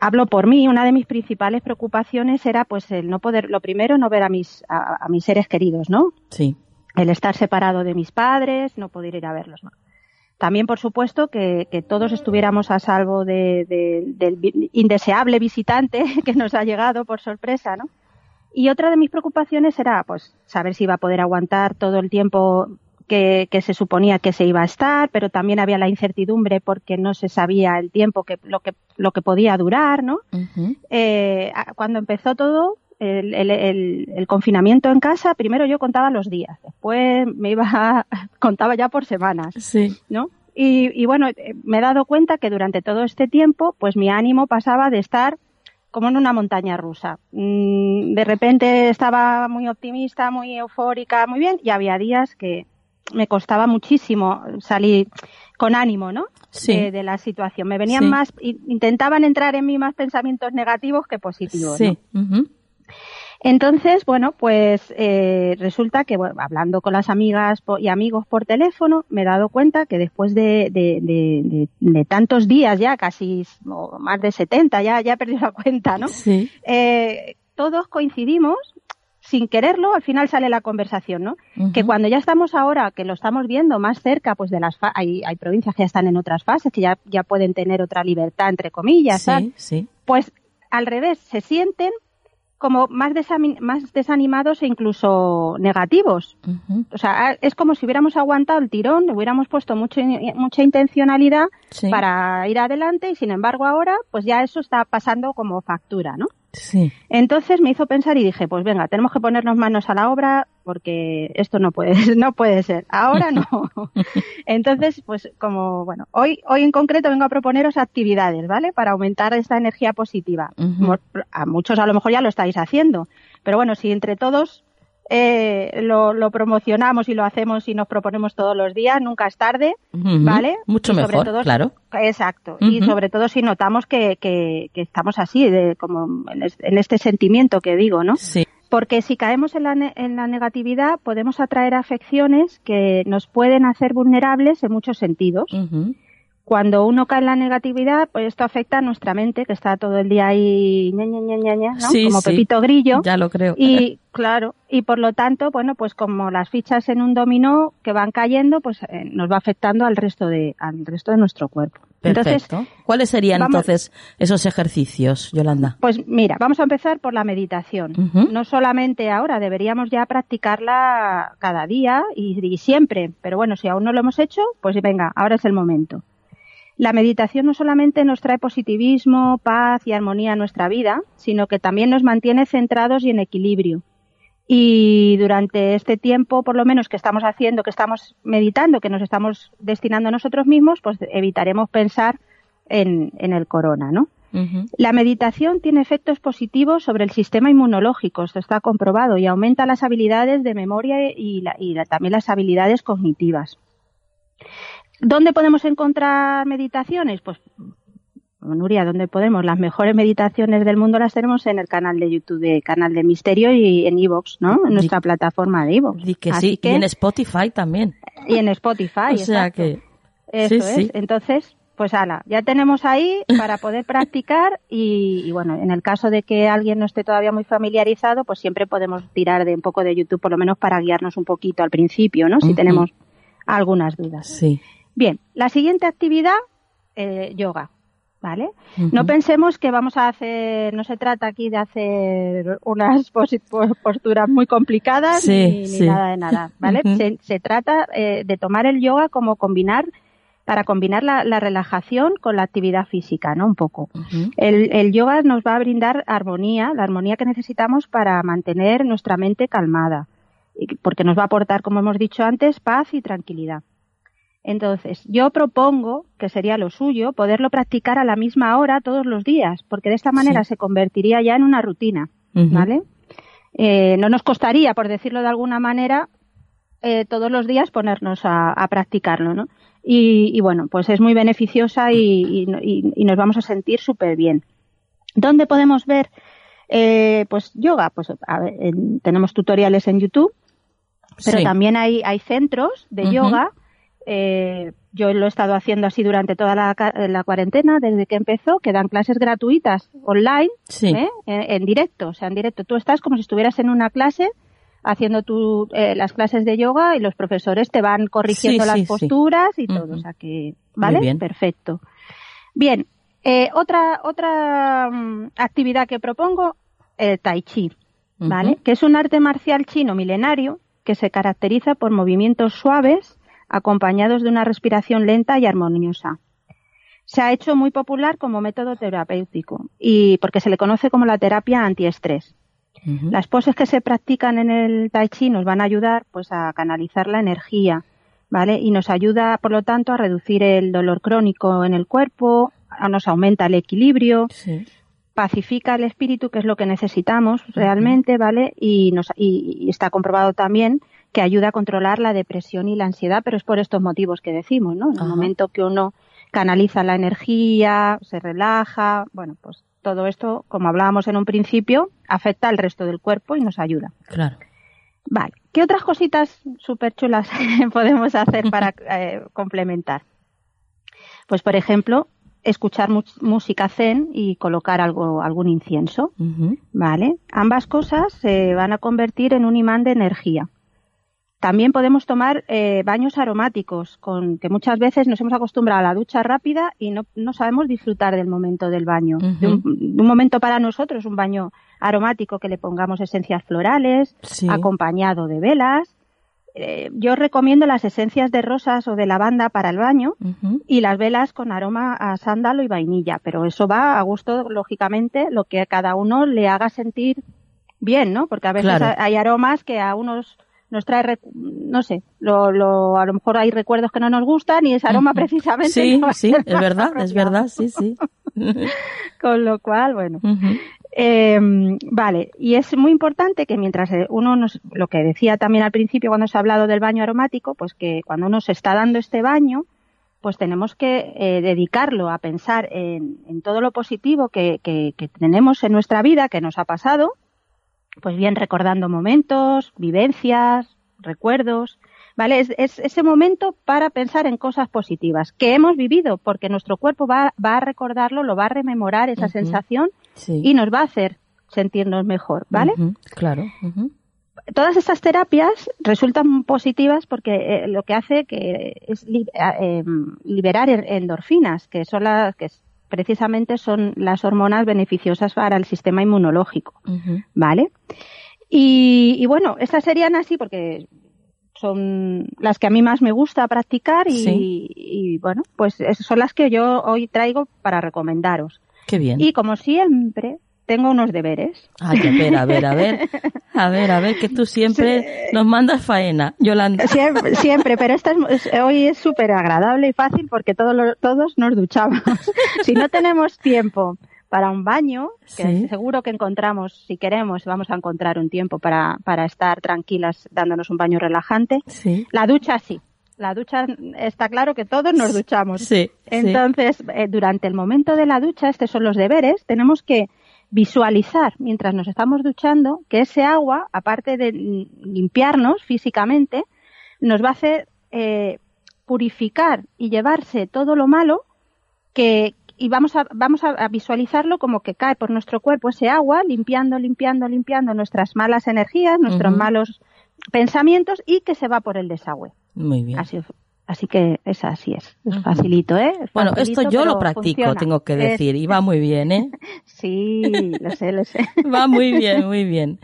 hablo por mí. Una de mis principales preocupaciones era, pues, el no poder, lo primero, no ver a mis, a, a mis seres queridos, ¿no? Sí. El estar separado de mis padres, no poder ir a verlos, ¿no? También, por supuesto, que, que todos estuviéramos a salvo de, de, del indeseable visitante que nos ha llegado por sorpresa, ¿no? Y otra de mis preocupaciones era, pues, saber si iba a poder aguantar todo el tiempo que, que, se suponía que se iba a estar, pero también había la incertidumbre porque no se sabía el tiempo que lo que lo que podía durar, ¿no? Uh -huh. eh, cuando empezó todo, el, el, el, el, confinamiento en casa, primero yo contaba los días, después me iba a, contaba ya por semanas, sí. ¿no? Y, y, bueno, me he dado cuenta que durante todo este tiempo, pues mi ánimo pasaba de estar como en una montaña rusa. Mm, de repente estaba muy optimista, muy eufórica, muy bien, y había días que me costaba muchísimo salir con ánimo, ¿no? Sí. De, de, la situación. Me venían sí. más, intentaban entrar en mí más pensamientos negativos que positivos. Sí. ¿no? Uh -huh. Entonces, bueno, pues eh, resulta que bueno, hablando con las amigas y amigos por teléfono, me he dado cuenta que después de, de, de, de tantos días ya, casi más de 70, ya, ya he perdido la cuenta, ¿no? Sí. Eh, todos coincidimos, sin quererlo, al final sale la conversación, ¿no? Uh -huh. Que cuando ya estamos ahora, que lo estamos viendo más cerca, pues de las hay, hay provincias que ya están en otras fases, que ya, ya pueden tener otra libertad, entre comillas, sí, ¿sabes? sí. Pues al revés, se sienten como más, más desanimados e incluso negativos. Uh -huh. O sea, es como si hubiéramos aguantado el tirón, le hubiéramos puesto mucho, mucha intencionalidad sí. para ir adelante y sin embargo ahora pues ya eso está pasando como factura, ¿no? Sí. Entonces me hizo pensar y dije, pues venga, tenemos que ponernos manos a la obra porque esto no puede, no puede ser. Ahora no. Entonces, pues como, bueno, hoy, hoy en concreto vengo a proponeros actividades, ¿vale? Para aumentar esta energía positiva. Uh -huh. A muchos a lo mejor ya lo estáis haciendo, pero bueno, si entre todos eh, lo, lo, promocionamos y lo hacemos y nos proponemos todos los días, nunca es tarde, uh -huh. ¿vale? Mucho mejor, todo, claro. Exacto. Uh -huh. Y sobre todo si notamos que, que, que estamos así, de, como en este sentimiento que digo, ¿no? Sí. Porque si caemos en la, en la negatividad, podemos atraer afecciones que nos pueden hacer vulnerables en muchos sentidos. Uh -huh cuando uno cae en la negatividad, pues esto afecta a nuestra mente, que está todo el día ahí ña, ña, ña, ña, ña ¿no? Sí, como sí. Pepito Grillo. Ya lo creo. Y claro, y por lo tanto, bueno, pues como las fichas en un dominó que van cayendo, pues eh, nos va afectando al resto de al resto de nuestro cuerpo. Perfecto. Entonces, ¿cuáles serían vamos, entonces esos ejercicios, Yolanda? Pues mira, vamos a empezar por la meditación. Uh -huh. No solamente ahora, deberíamos ya practicarla cada día y, y siempre, pero bueno, si aún no lo hemos hecho, pues venga, ahora es el momento. La meditación no solamente nos trae positivismo, paz y armonía a nuestra vida, sino que también nos mantiene centrados y en equilibrio. Y durante este tiempo, por lo menos que estamos haciendo, que estamos meditando, que nos estamos destinando a nosotros mismos, pues evitaremos pensar en, en el corona, ¿no? Uh -huh. La meditación tiene efectos positivos sobre el sistema inmunológico, esto está comprobado, y aumenta las habilidades de memoria y, la, y la, también las habilidades cognitivas. ¿Dónde podemos encontrar meditaciones? Pues, Nuria, ¿dónde podemos? Las mejores meditaciones del mundo las tenemos en el canal de YouTube, de Canal de Misterio y en Evox, ¿no? En nuestra plataforma de Evox. Y que sí, que, y en Spotify también. Y en Spotify, O sea exacto. que... Eso sí, es. sí. Entonces, pues ala, ya tenemos ahí para poder practicar y, y, bueno, en el caso de que alguien no esté todavía muy familiarizado, pues siempre podemos tirar de un poco de YouTube, por lo menos para guiarnos un poquito al principio, ¿no? Si tenemos algunas dudas. Sí. Bien, la siguiente actividad, eh, yoga. ¿Vale? No pensemos que vamos a hacer, no se trata aquí de hacer unas posturas muy complicadas Sí, ni, nada de nada, ¿vale? Se trata eh, de tomar el yoga como combinar para combinar la, relajación con la actividad física, ¿no? Un poco. el, el, yoga nos va a brindar armonía, la armonía que necesitamos para mantener nuestra mente calmada, porque nos va a aportar, como hemos dicho antes, paz y tranquilidad. Entonces, yo propongo, que sería lo suyo, poderlo practicar a la misma hora todos los días, porque de esta manera se convertiría ya en una rutina, ¿vale? Eh, no nos costaría, por decirlo de alguna manera, eh, todos los días ponernos a, practicarlo, ¿no? Y, bueno, pues es muy beneficiosa y, nos vamos a sentir súper bien. ¿Dónde podemos ver eh, pues yoga? Pues tenemos tutoriales en YouTube, pero también hay, hay centros de yoga eh, yo lo he estado haciendo así durante toda la, cuarentena, desde que empezó, que dan clases gratuitas online, ¿eh? en, directo, o sea, en directo. Tú estás como si estuvieras en una clase haciendo tu, eh, las clases de yoga y los profesores te van corrigiendo las posturas y todo, o sea que, ¿vale? Perfecto. Bien, otra, otra mm, actividad que propongo, el tai chi, ¿vale? Que es un arte marcial chino milenario que se caracteriza por movimientos suaves acompañados de una respiración lenta y armoniosa. Se ha hecho muy popular como método terapéutico y porque se le conoce como la terapia antiestrés. Las poses que se practican en el tai chi nos van a ayudar pues a canalizar la energía, ¿vale? Y nos ayuda, por lo tanto, a reducir el dolor crónico en el cuerpo, nos aumenta el equilibrio, pacifica el espíritu, que es lo que necesitamos realmente, ¿vale? Y, nos, y está comprobado también que ayuda a controlar la depresión y la ansiedad, pero es por estos motivos que decimos, ¿no? En el momento que uno canaliza la energía, se relaja, bueno, pues todo esto, como hablábamos en un principio, afecta al resto del cuerpo y nos ayuda. Claro. Vale. ¿Qué otras cositas súper chulas podemos hacer para eh, complementar? Pues, por ejemplo, escuchar música zen y colocar algo, algún incienso, ¿vale? Ambas cosas se van a convertir en un imán de energía. También podemos tomar eh, baños aromáticos, con que muchas veces nos hemos acostumbrado a la ducha rápida y no, no sabemos disfrutar del momento del baño. de, un, momento para nosotros, un baño aromático que le pongamos esencias florales, acompañado de velas. Eh, yo recomiendo las esencias de rosas o de lavanda para el baño y las velas con aroma a sándalo y vainilla, pero eso va a gusto, lógicamente, lo que a cada uno le haga sentir bien, ¿no? Porque a veces hay aromas que a unos nos trae, no sé, lo, lo, a lo mejor hay recuerdos que no nos gustan y ese aroma precisamente. Sí, sí, es verdad, es verdad, sí, sí. Con lo cual, bueno. eh, vale, y es muy importante que mientras uno nos, lo que decía también al principio cuando se ha hablado del baño aromático, pues que cuando uno se está dando este baño, pues tenemos que eh, dedicarlo a pensar en, en, todo lo positivo que, que, que tenemos en nuestra vida, que nos ha pasado, pues bien recordando momentos, vivencias, recuerdos, ¿vale? Es, ese momento para pensar en cosas positivas que hemos vivido, porque nuestro cuerpo va, a recordarlo, lo va a rememorar esa sensación y nos va a hacer sentirnos mejor, ¿vale? Claro. Todas estas terapias resultan positivas porque eh, lo que hace que es eh, em, liberar endorfinas, que son las que precisamente son las hormonas beneficiosas para el sistema inmunológico, ¿vale? Y, bueno, estas serían así porque son las que a mí más me gusta practicar y, bueno, pues son las que yo hoy traigo para recomendaros. Qué bien. Y como siempre, tengo unos deberes. Ay, a ver, a ver, a ver. A ver, a ver, que tú siempre nos mandas faena, Yolanda. Siempre, siempre pero esta hoy es súper agradable y fácil porque todos, todos nos duchamos. si no tenemos tiempo para un baño, que seguro que encontramos, si queremos, vamos a encontrar un tiempo para, para estar tranquilas dándonos un baño relajante. La ducha sí. La ducha está claro que todos nos duchamos. Sí, Entonces, eh, durante el momento de la ducha, estos son los deberes, tenemos que visualizar mientras nos estamos duchando que ese agua, aparte de limpiarnos físicamente, nos va a hacer eh, purificar y llevarse todo lo malo que y vamos a vamos a visualizarlo como que cae por nuestro cuerpo ese agua limpiando limpiando limpiando nuestras malas energías nuestros malos pensamientos y que se va por el desagüe. Muy bien. Así Así que esa sí es, es facilito, ¿eh? bueno, esto yo lo practico, tengo que decir, y va muy bien, ¿eh? sí, lo sé, lo sé. va muy bien, muy bien.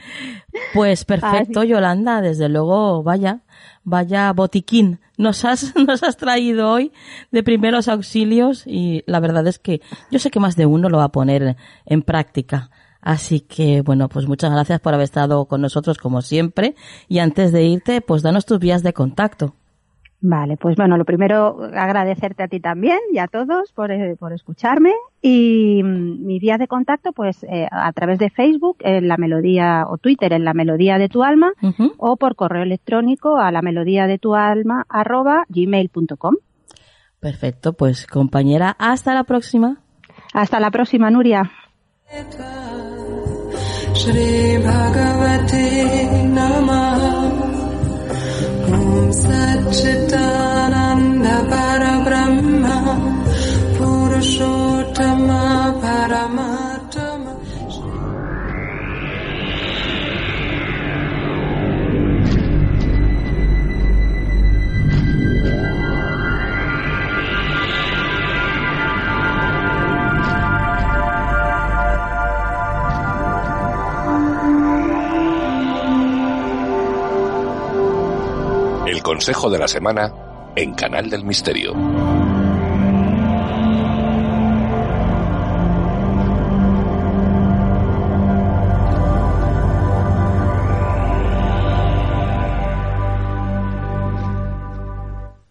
Pues perfecto, Yolanda, desde luego, vaya, vaya botiquín nos has, nos has traído hoy de primeros auxilios y la verdad es que yo sé que más de uno lo va a poner en práctica. Así que, bueno, pues muchas gracias por haber estado con nosotros como siempre. Y antes de irte, pues danos tus vías de contacto. Vale, pues bueno, lo primero agradecerte a ti también y a todos por, eh, por escucharme y mm, mi vía de contacto pues eh, a través de Facebook en la melodía o Twitter en la melodía de tu alma o por correo electrónico a la melodía de tu alma arroba gmail.com. Perfecto, pues compañera, hasta la próxima. Hasta la próxima, Nuria. सच्चिदानन्दपरब्रह्म पुरुषोत्तम परमा। Consejo de la semana en Canal del Misterio.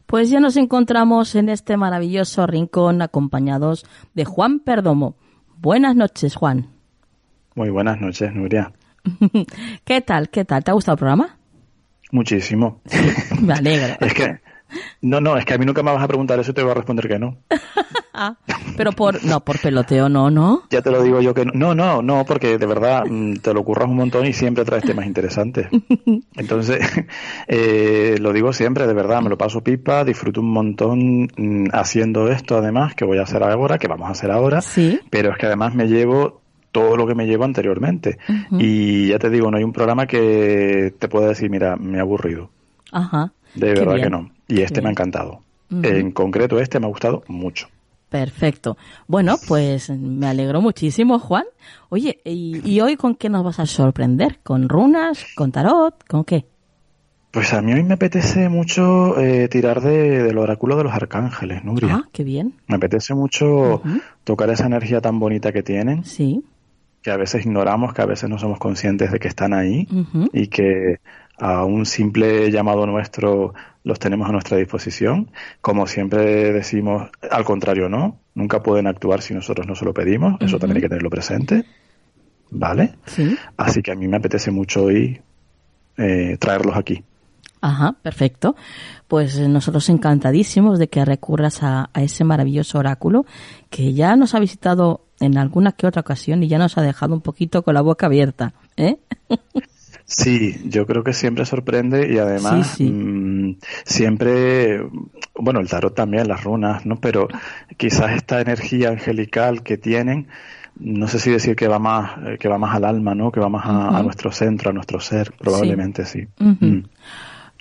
Pues ya nos encontramos en este maravilloso rincón acompañados de Juan Perdomo. Buenas noches, Juan. Muy buenas noches, Nuria. ¿Qué tal? ¿Qué tal? ¿Te ha gustado el programa? Muchísimo. Me alegro. es que, no, no, es que a mí nunca me vas a preguntar eso y te voy a responder que no. Ah, pero por, no, por peloteo no, ¿no? Ya te lo digo yo que no. No, no, no, porque de verdad mm, te lo curras un montón y siempre traes temas interesantes. Entonces, eh, lo digo siempre, de verdad, me lo paso pipa, disfruto un montón mm, haciendo esto además, que voy a hacer ahora, que vamos a hacer ahora. Sí. Pero es que además me llevo todo lo que me llevo anteriormente. Y ya te digo, no hay un programa que te pueda decir, mira, me ha aburrido. Ajá. De verdad que no. Y este me ha encantado. En concreto, este me ha gustado mucho. Perfecto. Bueno, pues me alegro muchísimo, Juan. Oye, ¿y, hoy con qué nos vas a sorprender? ¿Con runas? ¿Con tarot? ¿Con qué? Pues a mí hoy me apetece mucho eh, tirar de, del oráculo de los arcángeles, Nuria. Ah, qué bien. Me apetece mucho tocar esa energía tan bonita que tienen. Sí que a veces ignoramos, que a veces no somos conscientes de que están ahí y que a un simple llamado nuestro los tenemos a nuestra disposición. Como siempre decimos, al contrario, no, nunca pueden actuar si nosotros no se lo pedimos, eso también hay que tenerlo presente. ¿Vale? Sí. Así que a mí me apetece mucho hoy eh, traerlos aquí. Ajá, perfecto. Pues nosotros encantadísimos de que recurras a, a, ese maravilloso oráculo que ya nos ha visitado en alguna que otra ocasión y ya nos ha dejado un poquito con la boca abierta, ¿eh? Sí, yo creo que siempre sorprende y además mm, siempre, bueno, el tarot también, las runas, ¿no? Pero quizás esta energía angelical que tienen, no sé si decir que va más, eh, que va más al alma, ¿no? Que va más a, nuestro centro, a nuestro ser, probablemente sí. Mm.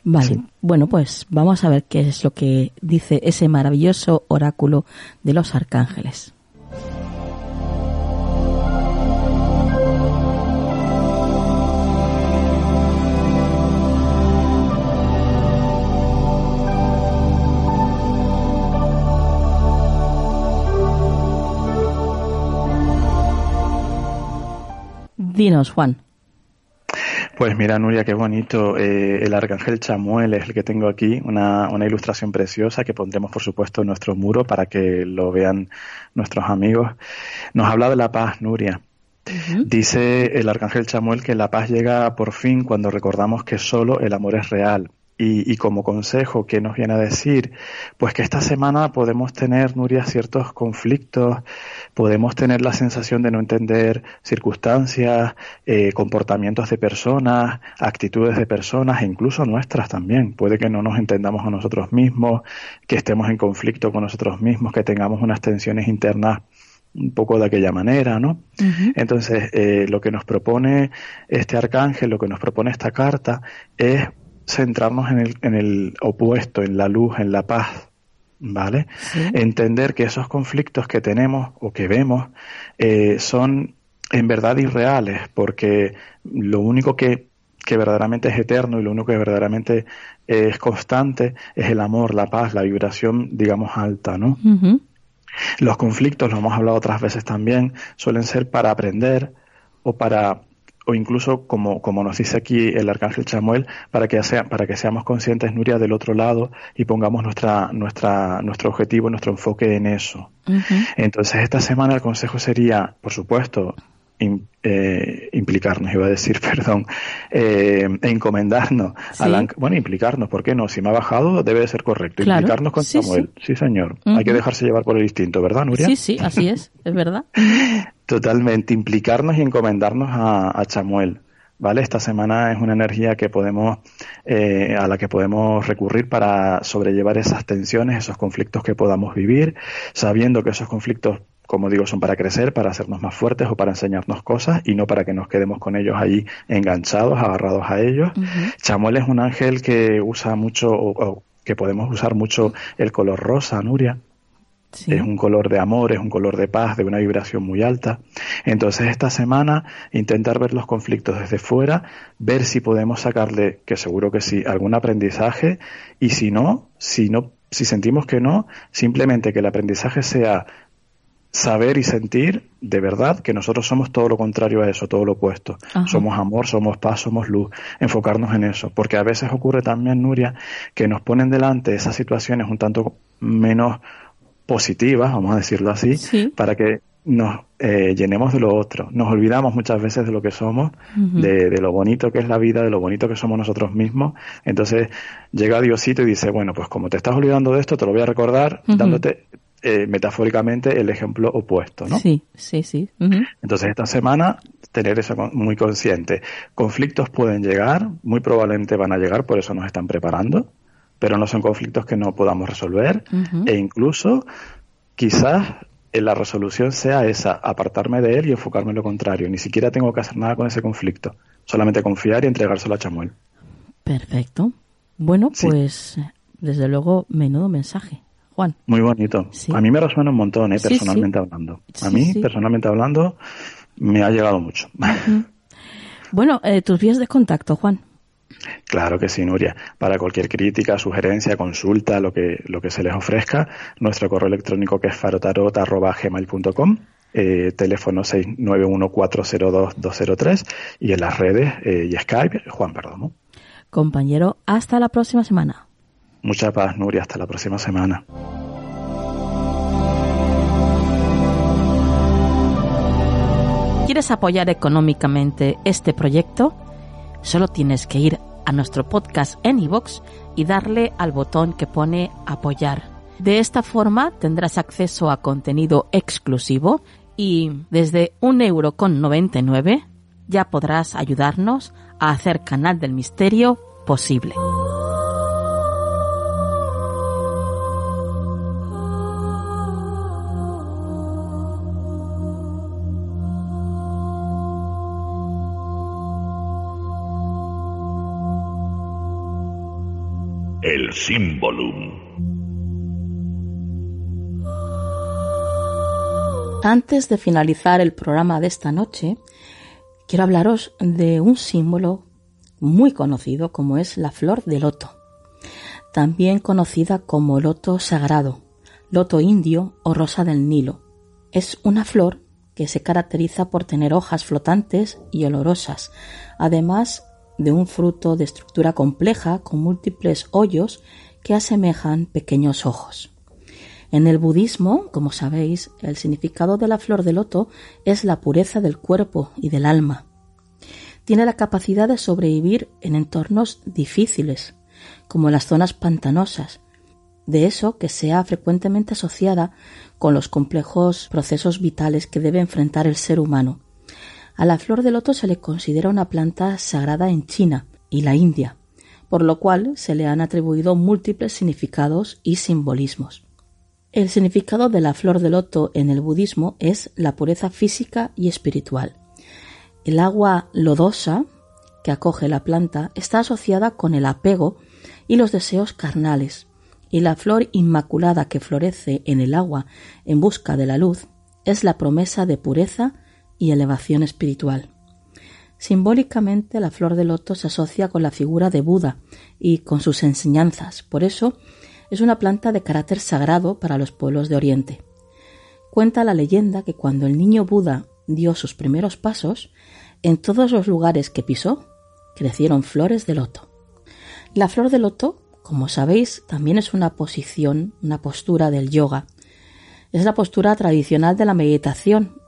Vale, bueno, pues vamos a ver qué es lo que dice ese maravilloso oráculo de los arcángeles. Dinos, Juan. Pues mira, Nuria, qué bonito. Eh, el arcángel Chamuel es el que tengo aquí, una, una, ilustración preciosa que pondremos, por supuesto, en nuestro muro para que lo vean nuestros amigos. Nos habla de la paz, Nuria. Dice el arcángel Chamuel que la paz llega por fin cuando recordamos que solo el amor es real y, como consejo, ¿qué nos viene a decir? Pues que esta semana podemos tener, Nuria, ciertos conflictos, podemos tener la sensación de no entender circunstancias, eh, comportamientos de personas, actitudes de personas e incluso nuestras también. Puede que no nos entendamos a nosotros mismos, que estemos en conflicto con nosotros mismos, que tengamos unas tensiones internas un poco de aquella manera, ¿no? Entonces, eh, lo que nos propone este arcángel, lo que nos propone esta carta es centrarnos en el, en el opuesto, en la luz, en la paz, ¿vale? Entender que esos conflictos que tenemos o que vemos eh, son en verdad irreales, porque lo único que, que verdaderamente es eterno y lo único que verdaderamente es constante es el amor, la paz, la vibración, digamos, alta, ¿no? Los conflictos, lo hemos hablado otras veces también, suelen ser para aprender o para o incluso como, como nos dice aquí el arcángel Chamuel, para que sea, para que seamos conscientes, Nuria, del otro lado y pongamos nuestra, nuestra, nuestro objetivo, nuestro enfoque en eso. Entonces, esta semana el consejo sería, por supuesto, eh, implicarnos, iba a decir, perdón, eh, encomendarnos, bueno, implicarnos, ¿por qué no? Si me ha bajado, debe de ser correcto. Implicarnos con Samuel, sí, señor. Hay que dejarse llevar por el instinto, ¿verdad, Nuria? Sí, sí, así es, es verdad. Totalmente, implicarnos y encomendarnos a, a Chamuel. ¿vale? Esta semana es una energía que podemos, eh, a la que podemos recurrir para sobrellevar esas tensiones, esos conflictos que podamos vivir, sabiendo que esos conflictos como digo, son para crecer, para hacernos más fuertes o para enseñarnos cosas y no para que nos quedemos con ellos ahí enganchados, agarrados a ellos. Chamuel es un ángel que usa mucho o, que podemos usar mucho el color rosa, Nuria. Es un color de amor, es un color de paz, de una vibración muy alta. Entonces esta semana intentar ver los conflictos desde fuera, ver si podemos sacarle, que seguro que sí, algún aprendizaje y si no, si no, si sentimos que no, simplemente que el aprendizaje sea saber y sentir de verdad que nosotros somos todo lo contrario a eso, todo lo opuesto. Somos amor, somos paz, somos luz. Enfocarnos en eso. Porque a veces ocurre también, Nuria, que nos ponen delante esas situaciones un tanto menos positivas, vamos a decirlo así, para que nos eh, llenemos de lo otro. Nos olvidamos muchas veces de lo que somos, de, lo bonito que es la vida, de lo bonito que somos nosotros mismos. Entonces llega Diosito y dice, bueno, pues como te estás olvidando de esto, te lo voy a recordar dándote eh, metafóricamente el ejemplo opuesto, ¿no? Sí, sí, sí. Entonces esta semana tener eso muy consciente. Conflictos pueden llegar, muy probablemente van a llegar, por eso nos están preparando, pero no son conflictos que no podamos resolver e incluso quizás la resolución sea esa, apartarme de él y enfocarme en lo contrario. Ni siquiera tengo que hacer nada con ese conflicto, solamente confiar y entregárselo a Chamuel. Perfecto. Bueno, pues desde luego, menudo mensaje. Juan. Muy bonito. A mí me resuena un montón, ¿eh? personalmente hablando. A mí, personalmente hablando, me ha llegado mucho. Bueno, eh, tus vías de contacto, Juan. Claro que sí, Nuria. Para cualquier crítica, sugerencia, consulta, lo que, lo que se les ofrezca, nuestro correo electrónico que es farotarot.gmail.com, eh, teléfono 691-402-203 y en las redes eh, y Skype, Juan Perdomo. Compañero, hasta la próxima semana. Mucha paz, Nuria. Hasta la próxima semana. ¿Quieres apoyar económicamente este proyecto? Solo tienes que ir a nuestro podcast en iVoox y darle al botón que pone apoyar. De esta forma tendrás acceso a contenido exclusivo y desde un euro con 99 ya podrás ayudarnos a hacer Canal del Misterio posible. El símbolo. Antes de finalizar el programa de esta noche, quiero hablaros de un símbolo muy conocido como es la flor de loto, también conocida como loto sagrado, loto indio o rosa del Nilo. Es una flor que se caracteriza por tener hojas flotantes y olorosas. Además, de un fruto de estructura compleja con múltiples hoyos que asemejan pequeños ojos. En el budismo, como sabéis, el significado de la flor de loto es la pureza del cuerpo y del alma. Tiene la capacidad de sobrevivir en entornos difíciles, como las zonas pantanosas, de eso que sea frecuentemente asociada con los complejos procesos vitales que debe enfrentar el ser humano, a la flor de loto se le considera una planta sagrada en China y la India, por lo cual se le han atribuido múltiples significados y simbolismos. El significado de la flor de loto en el budismo es la pureza física y espiritual. El agua lodosa que acoge la planta está asociada con el apego y los deseos carnales, y la flor inmaculada que florece en el agua en busca de la luz es la promesa de pureza y elevación espiritual. Simbólicamente la flor de loto se asocia con la figura de Buda y con sus enseñanzas, por eso es una planta de carácter sagrado para los pueblos de Oriente. Cuenta la leyenda que cuando el niño Buda dio sus primeros pasos, en todos los lugares que pisó crecieron flores de loto. La flor de loto, como sabéis, también es una posición, una postura del yoga. Es la postura tradicional de la meditación,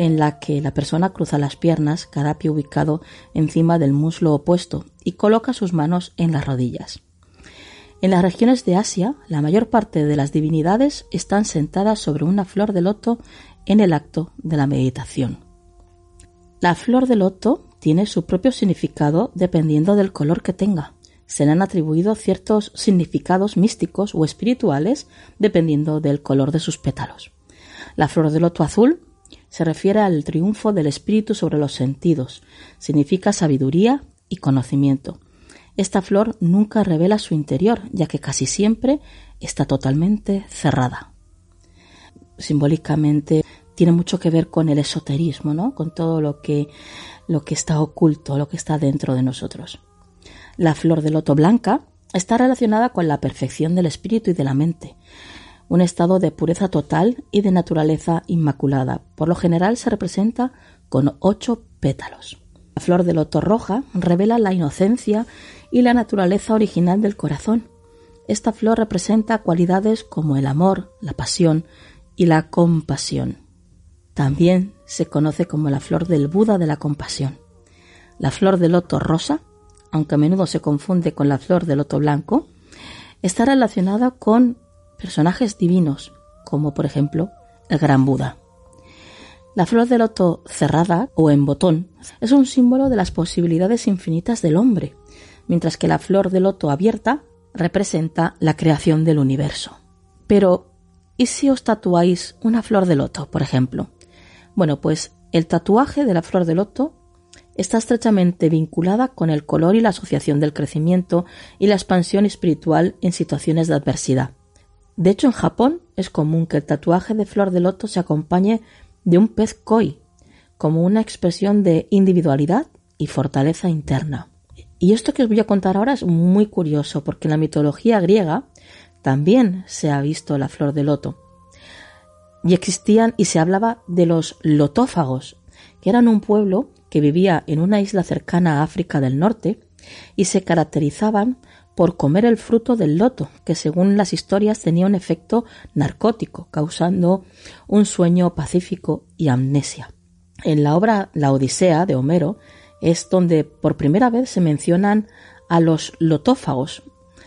en la que la persona cruza las piernas, cada pie ubicado encima del muslo opuesto, y coloca sus manos en las rodillas. En las regiones de Asia, la mayor parte de las divinidades están sentadas sobre una flor de loto en el acto de la meditación. La flor de loto tiene su propio significado dependiendo del color que tenga. Se le han atribuido ciertos significados místicos o espirituales dependiendo del color de sus pétalos. La flor de loto azul se refiere al triunfo del espíritu sobre los sentidos, significa sabiduría y conocimiento. Esta flor nunca revela su interior, ya que casi siempre está totalmente cerrada. Simbólicamente tiene mucho que ver con el esoterismo, ¿no? Con todo lo que, lo que está oculto, lo que está dentro de nosotros. La flor de loto blanca está relacionada con la perfección del espíritu y de la mente, un estado de pureza total y de naturaleza inmaculada. Por lo general se representa con ocho pétalos. La flor de loto roja revela la inocencia y la naturaleza original del corazón. Esta flor representa cualidades como el amor, la pasión y la compasión. También se conoce como la flor del Buda de la compasión. La flor de loto rosa, aunque a menudo se confunde con la flor de loto blanco, está relacionada con personajes divinos, como por ejemplo el gran Buda. La flor de loto cerrada o en botón es un símbolo de las posibilidades infinitas del hombre, mientras que la flor de loto abierta representa la creación del universo. Pero, ¿y si os tatuáis una flor de loto, por ejemplo? Bueno, pues el tatuaje de la flor de loto está estrechamente vinculada con el color y la asociación del crecimiento y la expansión espiritual en situaciones de adversidad. De hecho, en Japón es común que el tatuaje de flor de loto se acompañe de un pez koi, como una expresión de individualidad y fortaleza interna. Y esto que os voy a contar ahora es muy curioso, porque en la mitología griega también se ha visto la flor de loto. Y existían y se hablaba de los lotófagos, que eran un pueblo que vivía en una isla cercana a África del Norte y se caracterizaban por comer el fruto del loto, que según las historias tenía un efecto narcótico, causando un sueño pacífico y amnesia. En la obra La Odisea de Homero es donde por primera vez se mencionan a los lotófagos.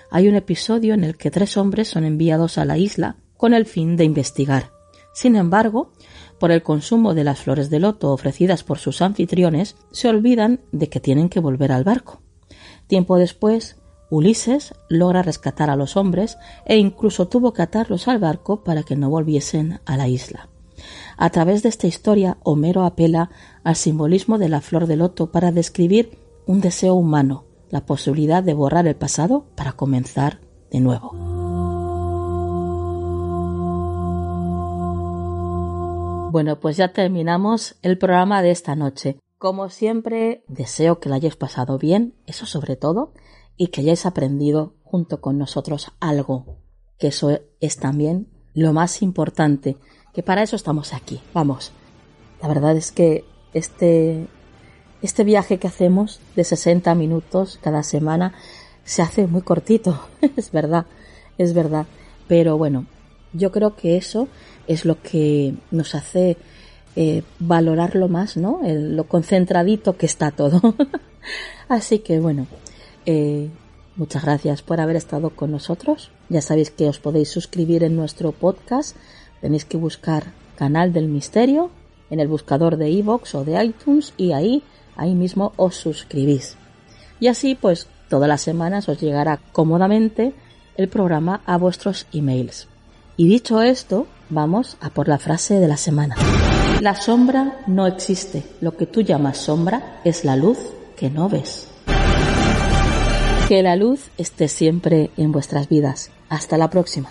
Hay un episodio en el que tres hombres son enviados a la isla con el fin de investigar. Sin embargo, por el consumo de las flores de loto ofrecidas por sus anfitriones, se olvidan de que tienen que volver al barco. Tiempo después, Ulises logra rescatar a los hombres e incluso tuvo que atarlos al barco para que no volviesen a la isla. A través de esta historia, Homero apela al simbolismo de la flor de loto para describir un deseo humano, la posibilidad de borrar el pasado para comenzar de nuevo. Bueno, pues ya terminamos el programa de esta noche. Como siempre, deseo que lo hayáis pasado bien, eso sobre todo, y que hayáis aprendido junto con nosotros algo, que eso es también lo más importante, que para eso estamos aquí. Vamos, la verdad es que este, este viaje que hacemos de 60 minutos cada semana se hace muy cortito, es verdad, es verdad, pero bueno, yo creo que eso es lo que nos hace eh, valorarlo más, ¿no? lo concentradito que está todo. Así que bueno, eh, muchas gracias por haber estado con nosotros. Ya sabéis que os podéis suscribir en nuestro podcast. Tenéis que buscar Canal del Misterio en el buscador de iVoox o de iTunes y ahí, ahí mismo os suscribís. Y así pues todas las semanas os llegará cómodamente el programa a vuestros emails. Y dicho esto, vamos a por la frase de la semana. La sombra no existe. Lo que tú llamas sombra es la luz que no ves. Que la luz esté siempre en vuestras vidas. Hasta la próxima.